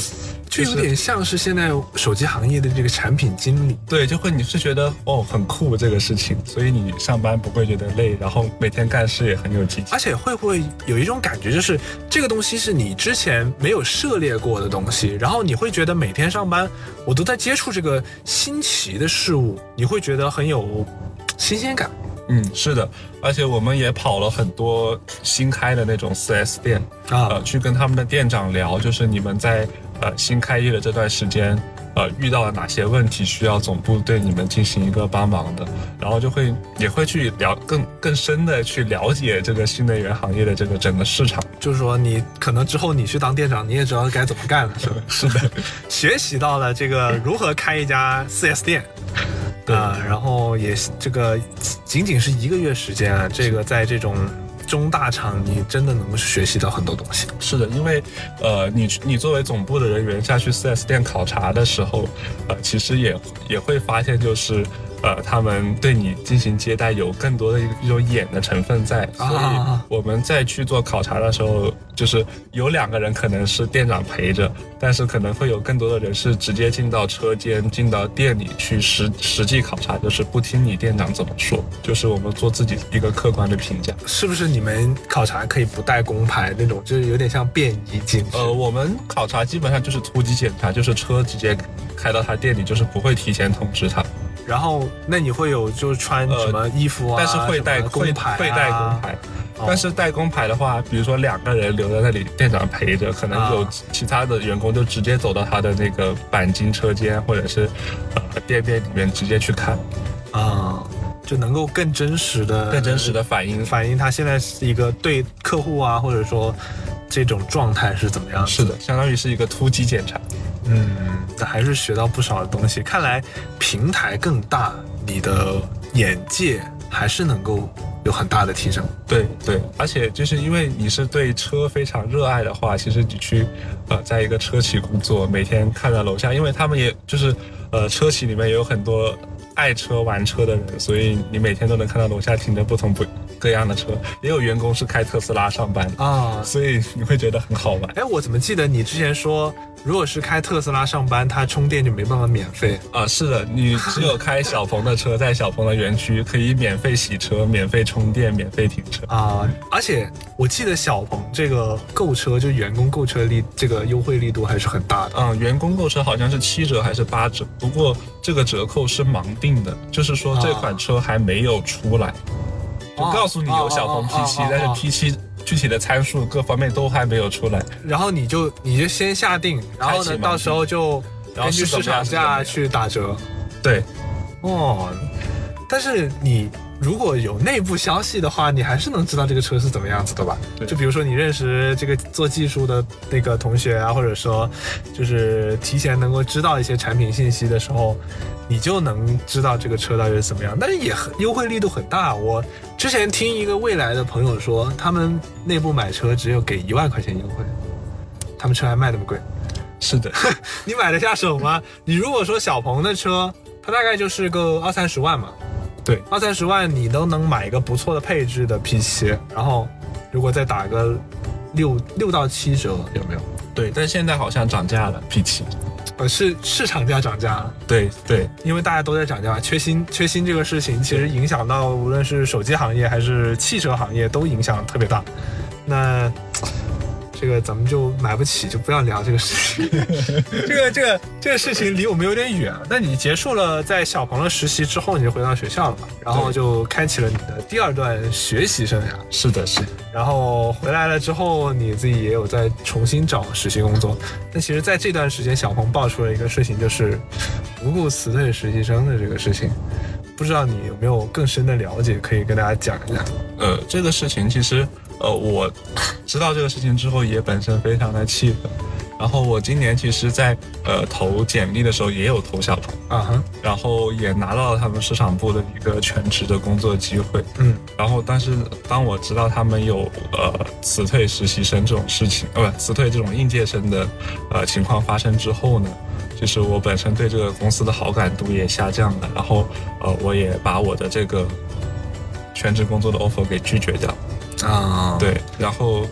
就有点像是现在手机行业的这个产品经理。对，就会你是觉得哦很酷这个事情，所以你上班不会觉得累，然后每天干事也很有激情。而且会不会有一种感觉，就是这个东西是你之前没有涉猎过的东西，然后你会觉得每天上班我都在接触这个新奇的事物，你会觉得很有新鲜感。嗯，是的，而且我们也跑了很多新开的那种 4S 店，啊呃，去跟他们的店长聊，就是你们在呃新开业的这段时间，呃遇到了哪些问题，需要总部对你们进行一个帮忙的，然后就会也会去了更更深的去了解这个新能源行业的这个整个市场。就是说，你可能之后你去当店长，你也知道该怎么干了，是吧？是的，学习到了这个如何开一家 4S 店。对啊，然后也是这个仅仅是一个月时间啊，这个在这种中大厂，你真的能够学习到很多东西。是的，因为呃，你你作为总部的人员下去 4S 店考察的时候，呃，其实也也会发现，就是呃，他们对你进行接待有更多的一一种演的成分在，所啊以我们再去做考察的时候，就是有两个人可能是店长陪着，但是可能会有更多的人是直接进到车间、进到店里去实实际考察，就是不听你店长怎么说，就是我们做自己一个客观的评价。是不是你们考察可以不带工牌那种，就是有点像便衣进？呃，我们考察基本上就是突击检查，就是车直接开到他店里，就是不会提前通知他，然后那你会有就是穿呃什么衣服啊？但是会带工牌、啊，会带工牌。哦但是带工牌的话，比如说两个人留在那里，店长陪着，可能有啊其他的员工就直接走到他的那个钣金车间，或者是呃店面里面直接去看，啊，就能够更真实的、更真实的反映。反映他现在是一个对客户啊，或者说这种状态是怎么样？是的，相当于是一个突击检查。嗯，那还是学到不少的东西。看来平台更大，你的眼界还是能够有很大的提升。对对，而且就是因为你是对车非常热爱的话，其实你去呃，在一个车企工作，每天看到楼下，因为他们也就是呃，车企里面也有很多爱车玩车的人，所以你每天都能看到楼下停着不同不各样的车，也有员工是开特斯拉上班的，啊，所以你会觉得很好玩哎，我怎么记得你之前说，如果是开特斯拉上班，它充电就没办法免费啊！是的，你只有开小鹏的车，在小鹏的园区可以免费洗车、免费充电、免费停车。啊？而且我记得小鹏这个购车，就员工购车力这个优惠力度还是很大的。嗯，员工购车好像是七折还是八折，不过这个折扣是盲定的，就是说这款车还没有出来，就告诉你有小鹏 P 七但是 P 七具体的参数各方面都还没有出来。然后你就你就先下定，然后呢，到时候就根据市场价去打折。对，哦，但是你。如果有内部消息的话，你还是能知道这个车是怎么样子的吧？就比如说你认识这个做技术的那个同学啊，或者说就是提前能够知道一些产品信息的时候，你就能知道这个车到底是怎么样。但是也很优惠力度很大。我之前听一个未来的朋友说，他们内部买车只有给一万块钱优惠，他们车还卖那么贵。是的，你买得下手吗？你如果说小鹏的车，它大概就是个二三十万嘛。对，二三十万你都能买一个不错的配置的 P7，然后如果再打个六六到七折，有没有？对，但现在好像涨价了 P7，呃，是市场价涨价。对对，因为大家都在涨价，缺芯缺芯这个事情其实影响到无论是手机行业还是汽车行业都影响特别大。那。这个咱们就买不起，就不要聊这个事情。这个这个这个事情离我们有点远。那你结束了在小鹏的实习之后，你就回到学校了嘛？然后就开启了你的第二段学习生涯。是的，是的。然后回来了之后，你自己也有在重新找实习工作。但其实，在这段时间，小鹏爆出了一个事情，就是无故辞退实习生的这个事情。不知道你有没有更深的了解，可以跟大家讲一下？呃，这个事情其实。呃，我知道这个事情之后，也本身非常的气愤。然后我今年其实，在呃投简历的时候，也有投小鹏啊哈，然后也拿到了他们市场部的一个全职的工作机会。嗯，然后但是当我知道他们有呃辞退实习生这种事情，呃不辞退这种应届生的呃情况发生之后呢，就是我本身对这个公司的好感度也下降了。然后呃我也把我的这个全职工作的 offer 给拒绝掉。啊，对，然后，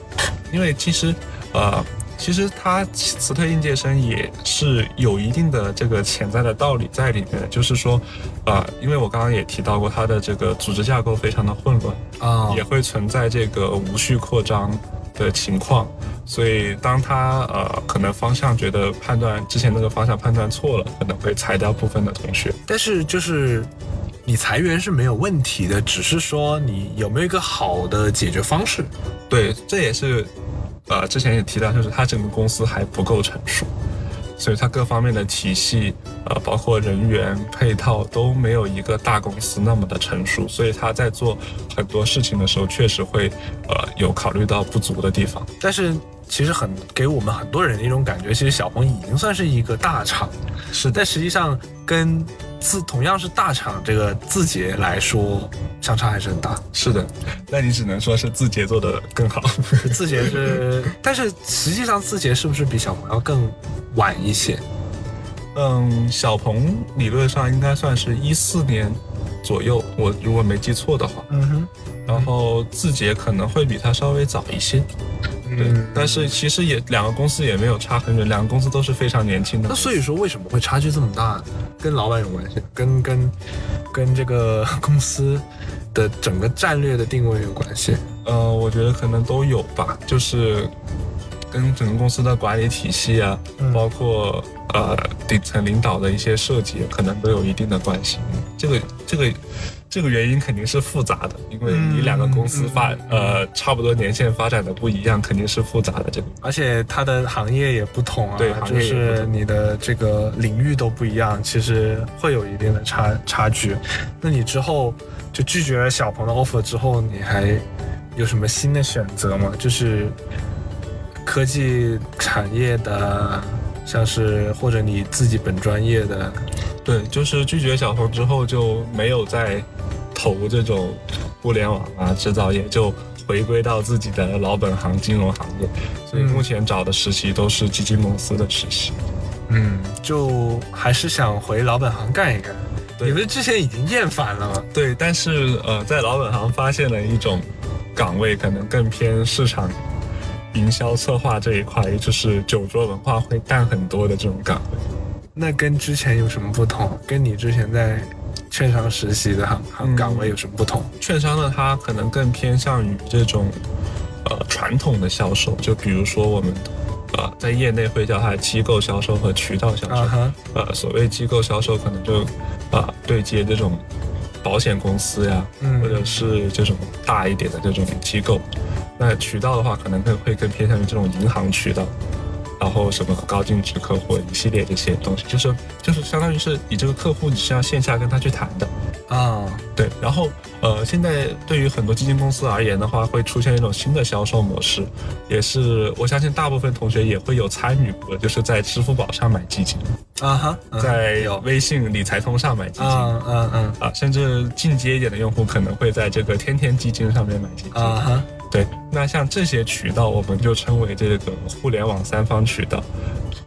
因为其实，呃，其实他辞退应届生也是有一定的这个潜在的道理在里面，就是说，呃，因为我刚刚也提到过，他的这个组织架构非常的混乱啊，也会存在这个无序扩张的情况，所以当他呃可能方向觉得判断之前那个方向判断错了，可能会裁掉部分的同学，但是就是。你裁员是没有问题的，只是说你有没有一个好的解决方式。对，这也是，呃，之前也提到，就是他整个公司还不够成熟，所以他各方面的体系，呃，包括人员配套都没有一个大公司那么的成熟，所以他在做很多事情的时候，确实会，呃，有考虑到不足的地方。但是其实很给我们很多人一种感觉，其实小鹏已经算是一个大厂，是，但实际上跟。字同样是大厂，这个字节来说相差还是很大。是的，那你只能说是字节做的更好。字节是，但是实际上字节是不是比小鹏要更晚一些？嗯，小鹏理论上应该算是一四年左右，我如果没记错的话。嗯哼。然后字节可能会比它稍微早一些。对，但是其实也两个公司也没有差很远，两个公司都是非常年轻的。那所以说为什么会差距这么大？跟老板有关系，跟跟跟这个公司的整个战略的定位有关系。呃，我觉得可能都有吧，就是跟整个公司的管理体系啊，包括呃顶层领导的一些设计，可能都有一定的关系。这个这个。这个原因肯定是复杂的，因为你两个公司发呃差不多年限发展的不一样，肯定是复杂的这个。而且它的行业也不同啊，对，就是你的这个领域都不一样，其实会有一定的差差距。那你之后就拒绝了小鹏的 offer 之后，你还有什么新的选择吗？就是科技产业的，像是或者你自己本专业的。对，就是拒绝小鹏之后就没有再投这种互联网啊制造业，就回归到自己的老本行金融行业。所以目前找的实习都是基金公司的实习。嗯，就还是想回老本行干一干。你们之前已经厌烦了吗？对，但是呃，在老本行发现了一种岗位，可能更偏市场营销策划这一块，也就是酒桌文化会淡很多的这种岗位。那跟之前有什么不同？跟你之前在券商实习的行行岗位有什么不同？券商呢，它可能更偏向于这种呃传统的销售，就比如说我们呃在业内会叫它机构销售和渠道销售。呃，所谓机构销售，可能就啊对接这种保险公司呀，嗯或者是这种大一点的这种机构。那渠道的话，可能更会更偏向于这种银行渠道，然后什么高净值客户一系列这些东西，就是就是相当于是你这个客户你是要线下跟他去谈的。啊，对，然后呃，现在对于很多基金公司而言的话，会出现一种新的销售模式，也是我相信大部分同学也会有参与过，就是在支付宝上买基金，啊哈，嗯在，微信理财通上买基金。嗯嗯嗯，啊，甚至进阶一点的用户可能会在这个天天基金上面买基金。啊哈，对，那像这些渠道，我们就称为这个互联网三方渠道。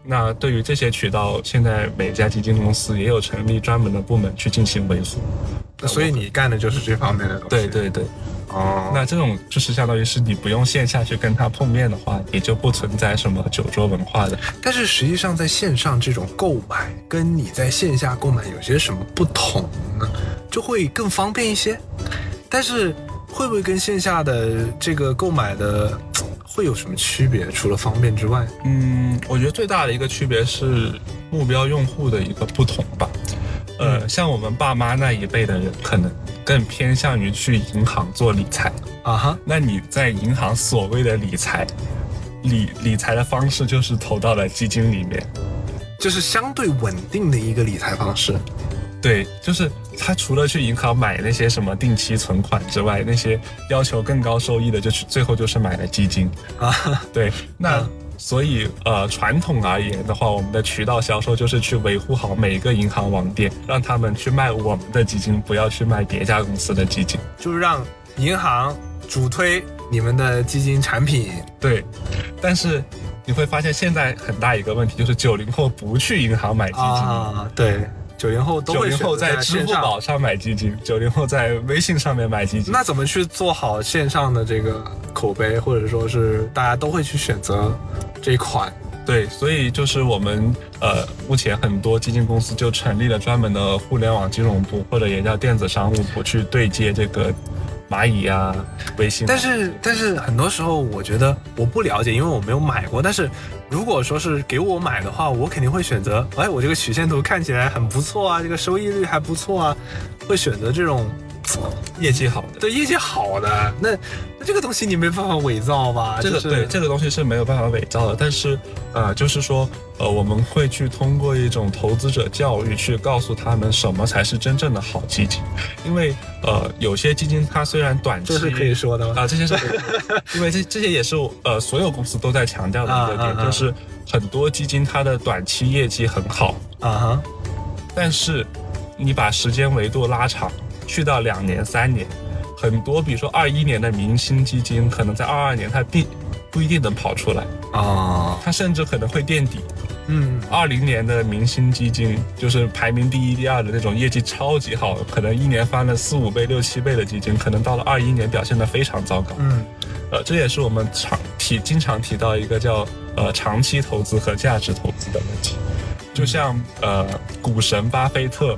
那对于这些渠道，现在每家基金公司也有成立专门的部门去进行维护。所以你干的就是这方面的东西。对，对对，哦，那这种就是相当于是你不用线下去跟他碰面的话，也就不存在什么酒桌文化的。但是实际上在线上这种购买，跟你在线下购买有些什么不同呢？就会更方便一些，但是会不会跟线下的这个购买的会有什么区别？除了方便之外，嗯，我觉得最大的一个区别是目标用户的一个不同吧。呃，嗯像我们爸妈那一辈的人，可能更偏向于去银行做理财。啊哈，那你在银行所谓的理财，理理财的方式就是投到了基金里面。就是相对稳定的一个理财方式。对，就是他除了去银行买那些什么定期存款之外，那些要求更高收益的，就去最后就是买了基金。啊，对，那、嗯所以呃，传统而言的话，我们的渠道销售就是去维护好每个银行网点，让他们去卖我们的基金，不要去卖别家公司的基金。就是让银行主推你们的基金产品。对，但是你会发现现在很大一个问题就是九零后不去银行买基金。啊，对，九零后都会在支付宝上买基金，九零后在微信上面买基金。那怎么去做好线上的这个口碑，或者说是大家都会去选择这一款？对，所以就是我们呃，目前很多基金公司就成立了专门的互联网金融部，或者也叫电子商务部，去对接这个蚂蚁啊、微信啊。但是但是很多时候我觉得我不了解，因为我没有买过。但是如果说是给我买的话，我肯定会选择，哎，我这个曲线图看起来很不错啊，这个收益率还不错啊，会选择这种业绩好的，对业绩好的。那那这个东西你没办法伪造吧？这个就是对这个东西是没有办法伪造的，但是呃，就是说呃，我们会去通过一种投资者教育去告诉他们什么才是真正的好基金，因为呃，有些基金它虽然短期这是可以说的吗？啊，这些是可以说的，因为这这些也是呃所有公司都在强调的一个点，啊啊啊就是很多基金它的短期业绩很好，啊哈，但是你把时间维度拉长，去到两年、三年，很多比如说二一年的明星基金，可能在二二年它并不一定能跑出来，啊，它甚至可能会垫底。嗯二零年的明星基金，就是排名第一、第二的那种业绩超级好，可能一年翻了四五倍、六七倍的基金，可能到了二一年表现得非常糟糕。嗯呃，这也是我们常提经常提到一个叫呃长期投资和价值投资的问题。就像呃股神巴菲特，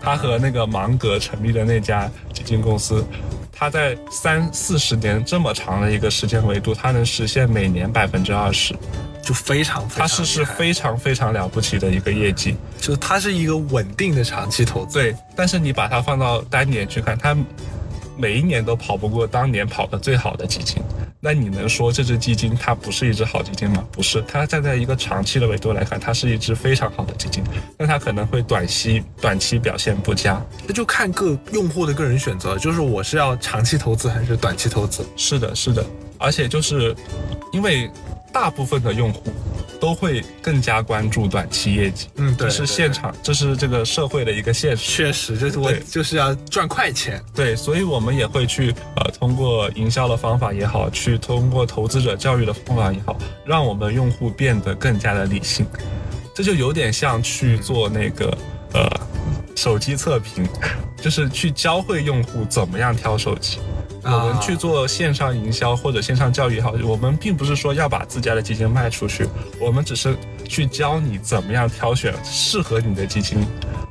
他和那个芒格成立的那家基金公司，他在三四十年这么长的一个时间维度，他能实现每年百分之二十，就非常非常他是是非常非常了不起的一个业绩。就它是一个稳定的长期投资。对，但是你把它放到单年去看，它每一年都跑不过当年跑得最好的基金。那你能说这只基金它不是一只好基金吗？不是，它站在一个长期的维度来看，它是一只非常好的基金，那它可能会短期短期表现不佳。那就看各用户的个人选择，就是我是要长期投资还是短期投资。是的，是的，而且就是因为大部分的用户都会更加关注短期业绩，嗯对这是现场，这是这个社会的一个现实。确实，就是我就是要赚快钱。对，所以我们也会去呃，通过营销的方法也好，去通过投资者教育的方法也好，让我们用户变得更加的理性。这就有点像去做那个呃手机测评，就是去教会用户怎么样挑手机。我啊们去做线上营销或者线上教育也好，我们并不是说要把自家的基金卖出去，我们只是去教你怎么样挑选适合你的基金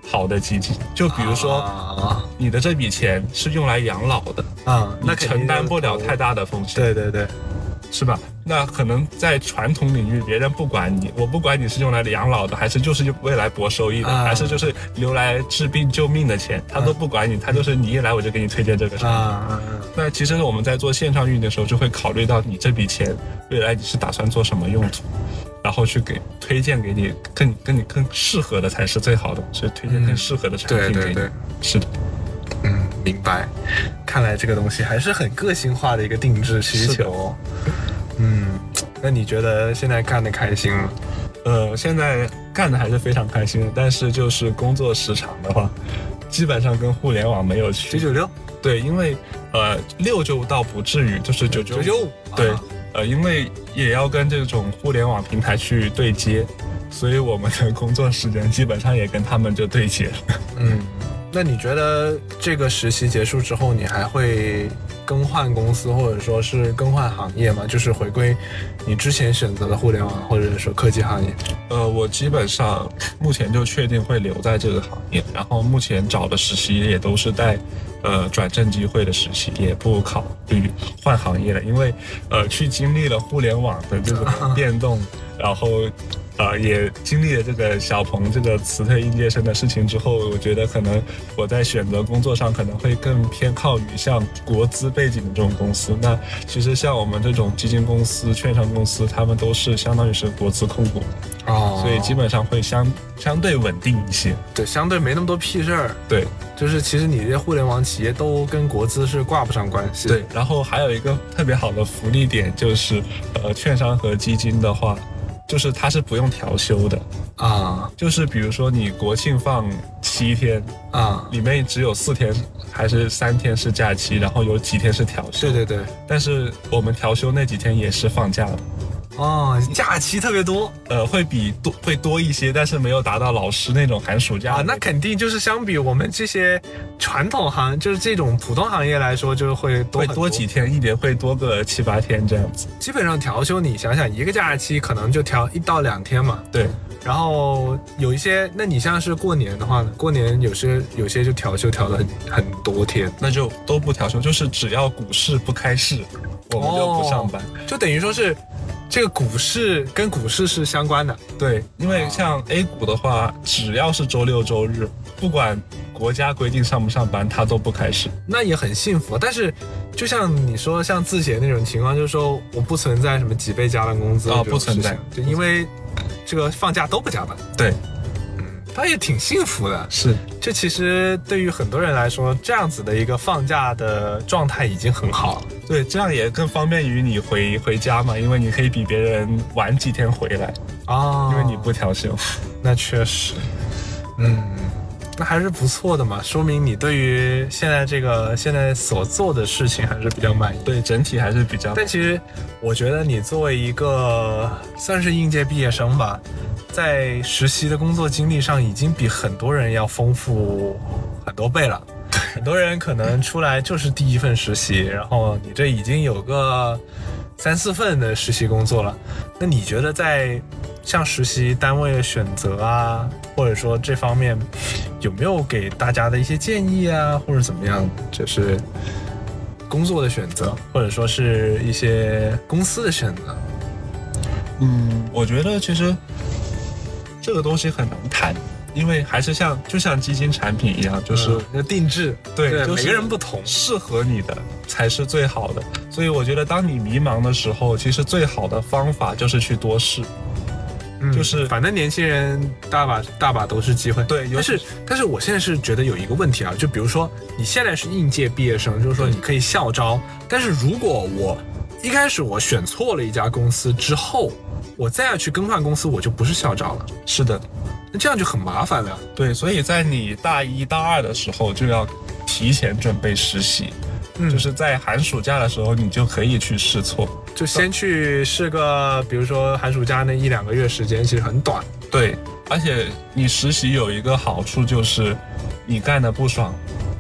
好的基金。就比如说，啊你的这笔钱是用来养老的，啊，你那承担不了太大的风险。对对对，是吧？那可能在传统领域，别人不管你，我不管你是用来养老的，还是就是未来博收益的，啊还是就是留来治病救命的钱，他都不管你，他就是你一来我就给你推荐这个产品。啊，那其实我们在做线上运营的时候，就会考虑到你这笔钱未来你是打算做什么用途，然后去给推荐给你更跟你更适合的才是最好的，所以推荐更适合的产品给你。对对对，是的，嗯，明白。看来这个东西还是很个性化的一个定制需求。嗯，那你觉得现在干的开心吗？呃，现在干的还是非常开心的，但是就是工作时长的话，基本上跟互联网没有区别。九九六，对，因为呃六就倒不至于，就是九九九九五，对啊，呃，因为也要跟这种互联网平台去对接，所以我们的工作时间基本上也跟他们就对接了。嗯，那你觉得这个实习结束之后，你还会更换公司，或者说是更换行业吗？就是回归你之前选择的互联网或者说科技行业？呃，我基本上目前就确定会留在这个行业，然后目前找的实习也都是带呃转正机会的实习，也不考虑换行业了，因为呃去经历了互联网的这个 变动，然后。呃，也经历了这个小鹏这个辞退应届生的事情之后，我觉得可能我在选择工作上可能会更偏靠于像国资背景的这种公司。那其实像我们这种基金公司、券商公司，他们都是相当于是国资控股的。哦所以基本上会相相对稳定一些。对相对没那么多屁事儿。对就是其实你这些互联网企业都跟国资是挂不上关系。对，然后还有一个特别好的福利点就是，呃，券商和基金的话，就是它是不用调休的。啊就是比如说你国庆放七天，啊，里面只有四天还是三天是假期，然后有几天是调休。对对对，但是我们调休那几天也是放假的，哦，假期特别多呃，会比多会多一些，但是没有达到老师那种寒暑假啊，那肯定就是相比我们这些传统行，就是这种普通行业来说，就是会多多几。天，一年会多个七八天这样子。基本上调休，你想想，一个假期可能就调一到两天嘛。对，然后有一些，那你像是过年的话呢，过年有些有些就调休调了很很多天，那就都不调休，就是只要股市不开市，我们就不上班。就等于说是这个股市跟股市是相关的。对，因为像 A 股的话，只要是周六周日，不管国家规定上不上班，它都不开市。那也很幸福。但是，就像你说，像字节那种情况，就是说我不存在什么几倍加班工资啊不存在就因为这个放假都不加班，对，嗯他也挺幸福的。是这其实对于很多人来说，这样子的一个放假的状态已经很好了。对，这样也更方便于你回回家嘛，因为你可以比别人晚几天回来，啊因为你不调休。那确实，嗯，那还是不错的嘛，说明你对于现在这个现在所做的事情还是比较满意。对，整体还是比较但其实我觉得你作为一个算是应届毕业生吧，在实习的工作经历上已经比很多人要丰富很多倍了。很多人可能出来就是第一份实习，然后你这已经有个三四份的实习工作了。那你觉得在像实习单位的选择啊，或者说这方面，有没有给大家的一些建议啊，或者怎么样？就是工作的选择，或者说是一些公司的选择。嗯，我觉得其实这个东西很难谈，因为还是像就像基金产品一样，就是、嗯要定制，对，就是每个人不同。适合你的才是最好的。所以我觉得，当你迷茫的时候，其实最好的方法就是去多试。嗯就是反正年轻人大把大把都是机会。对但是但是我现在是觉得有一个问题啊，就比如说你现在是应届毕业生，就是说你可以校招，但是如果我一开始我选错了一家公司之后，我再要去更换公司，我就不是校招了，是的，那这样就很麻烦了。对，所以在你大一大二的时候就要提前准备实习，嗯就是在寒暑假的时候你就可以去试错。就先去试个，比如说寒暑假那一两个月时间，其实很短。对，而且你实习有一个好处就是，你干的不爽，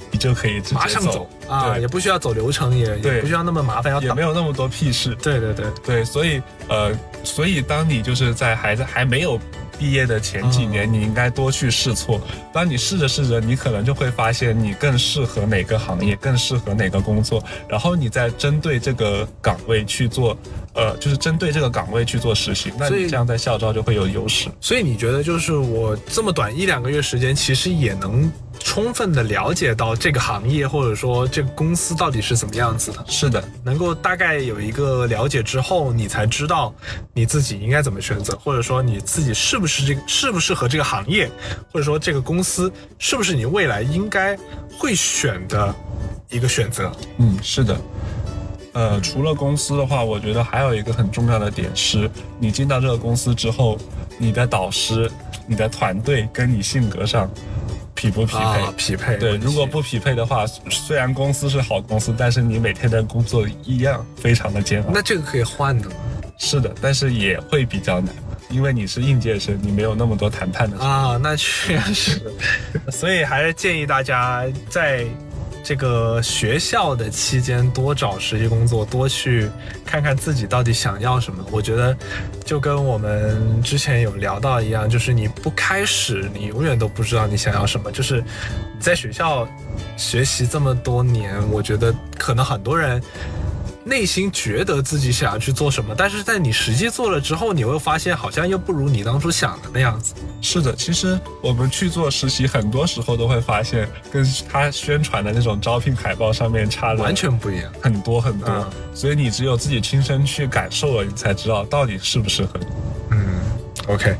你就可以直接马上走啊，也不需要走流程，也也不需要那么麻烦，要也没。有那么多屁事。对对对，对，所以呃，所以当你就是在孩子还没有毕业的前几年，你应该多去试错。当你试着试着，你可能就会发现你更适合哪个行业，更适合哪个工作，然后你再针对这个岗位去做，呃，就是针对这个岗位去做实习。那你这样在校招就会有优势。所以你觉得就是我这么短一两个月时间，其实也能充分的了解到这个行业或者说这个公司到底是怎么样子的，是的，能够大概有一个了解之后，你才知道你自己应该怎么选择，或者说你自己是不是这个适不适合这个行业，或者说这个公司是不是你未来应该会选的一个选择。嗯，是的。呃，除了公司的话，我觉得还有一个很重要的点是，你进到这个公司之后，你的导师、你的团队跟你性格上匹不匹配？啊，匹配对，如果不匹配的话，虽然公司是好公司，但是你每天的工作一样非常的煎熬。那这个可以换的吗？是的，但是也会比较难，因为你是应届生，你没有那么多谈判的。啊，那确实，所以还是建议大家在这个学校的期间多找实习工作，多去看看自己到底想要什么。我觉得就跟我们之前有聊到一样，就是你不开始，你永远都不知道你想要什么。就是你在学校学习这么多年，我觉得可能很多人。内心觉得自己想要去做什么，但是在你实际做了之后，你会发现好像又不如你当初想的那样子。是的，其实我们去做实习，很多时候都会发现，跟他宣传的那种招聘海报上面差的完全不一样。很多很多。嗯所以你只有自己亲身去感受了，你才知道到底适不适合你。嗯，OK。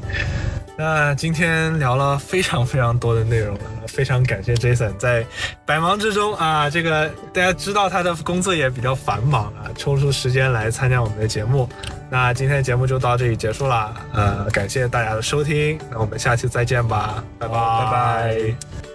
那今天聊了非常非常多的内容了，非常感谢 Jason 在百忙之中啊，这个大家知道他的工作也比较繁忙啊，抽出时间来参加我们的节目。那今天的节目就到这里结束了，呃，感谢大家的收听，那我们下期再见吧，拜拜拜拜。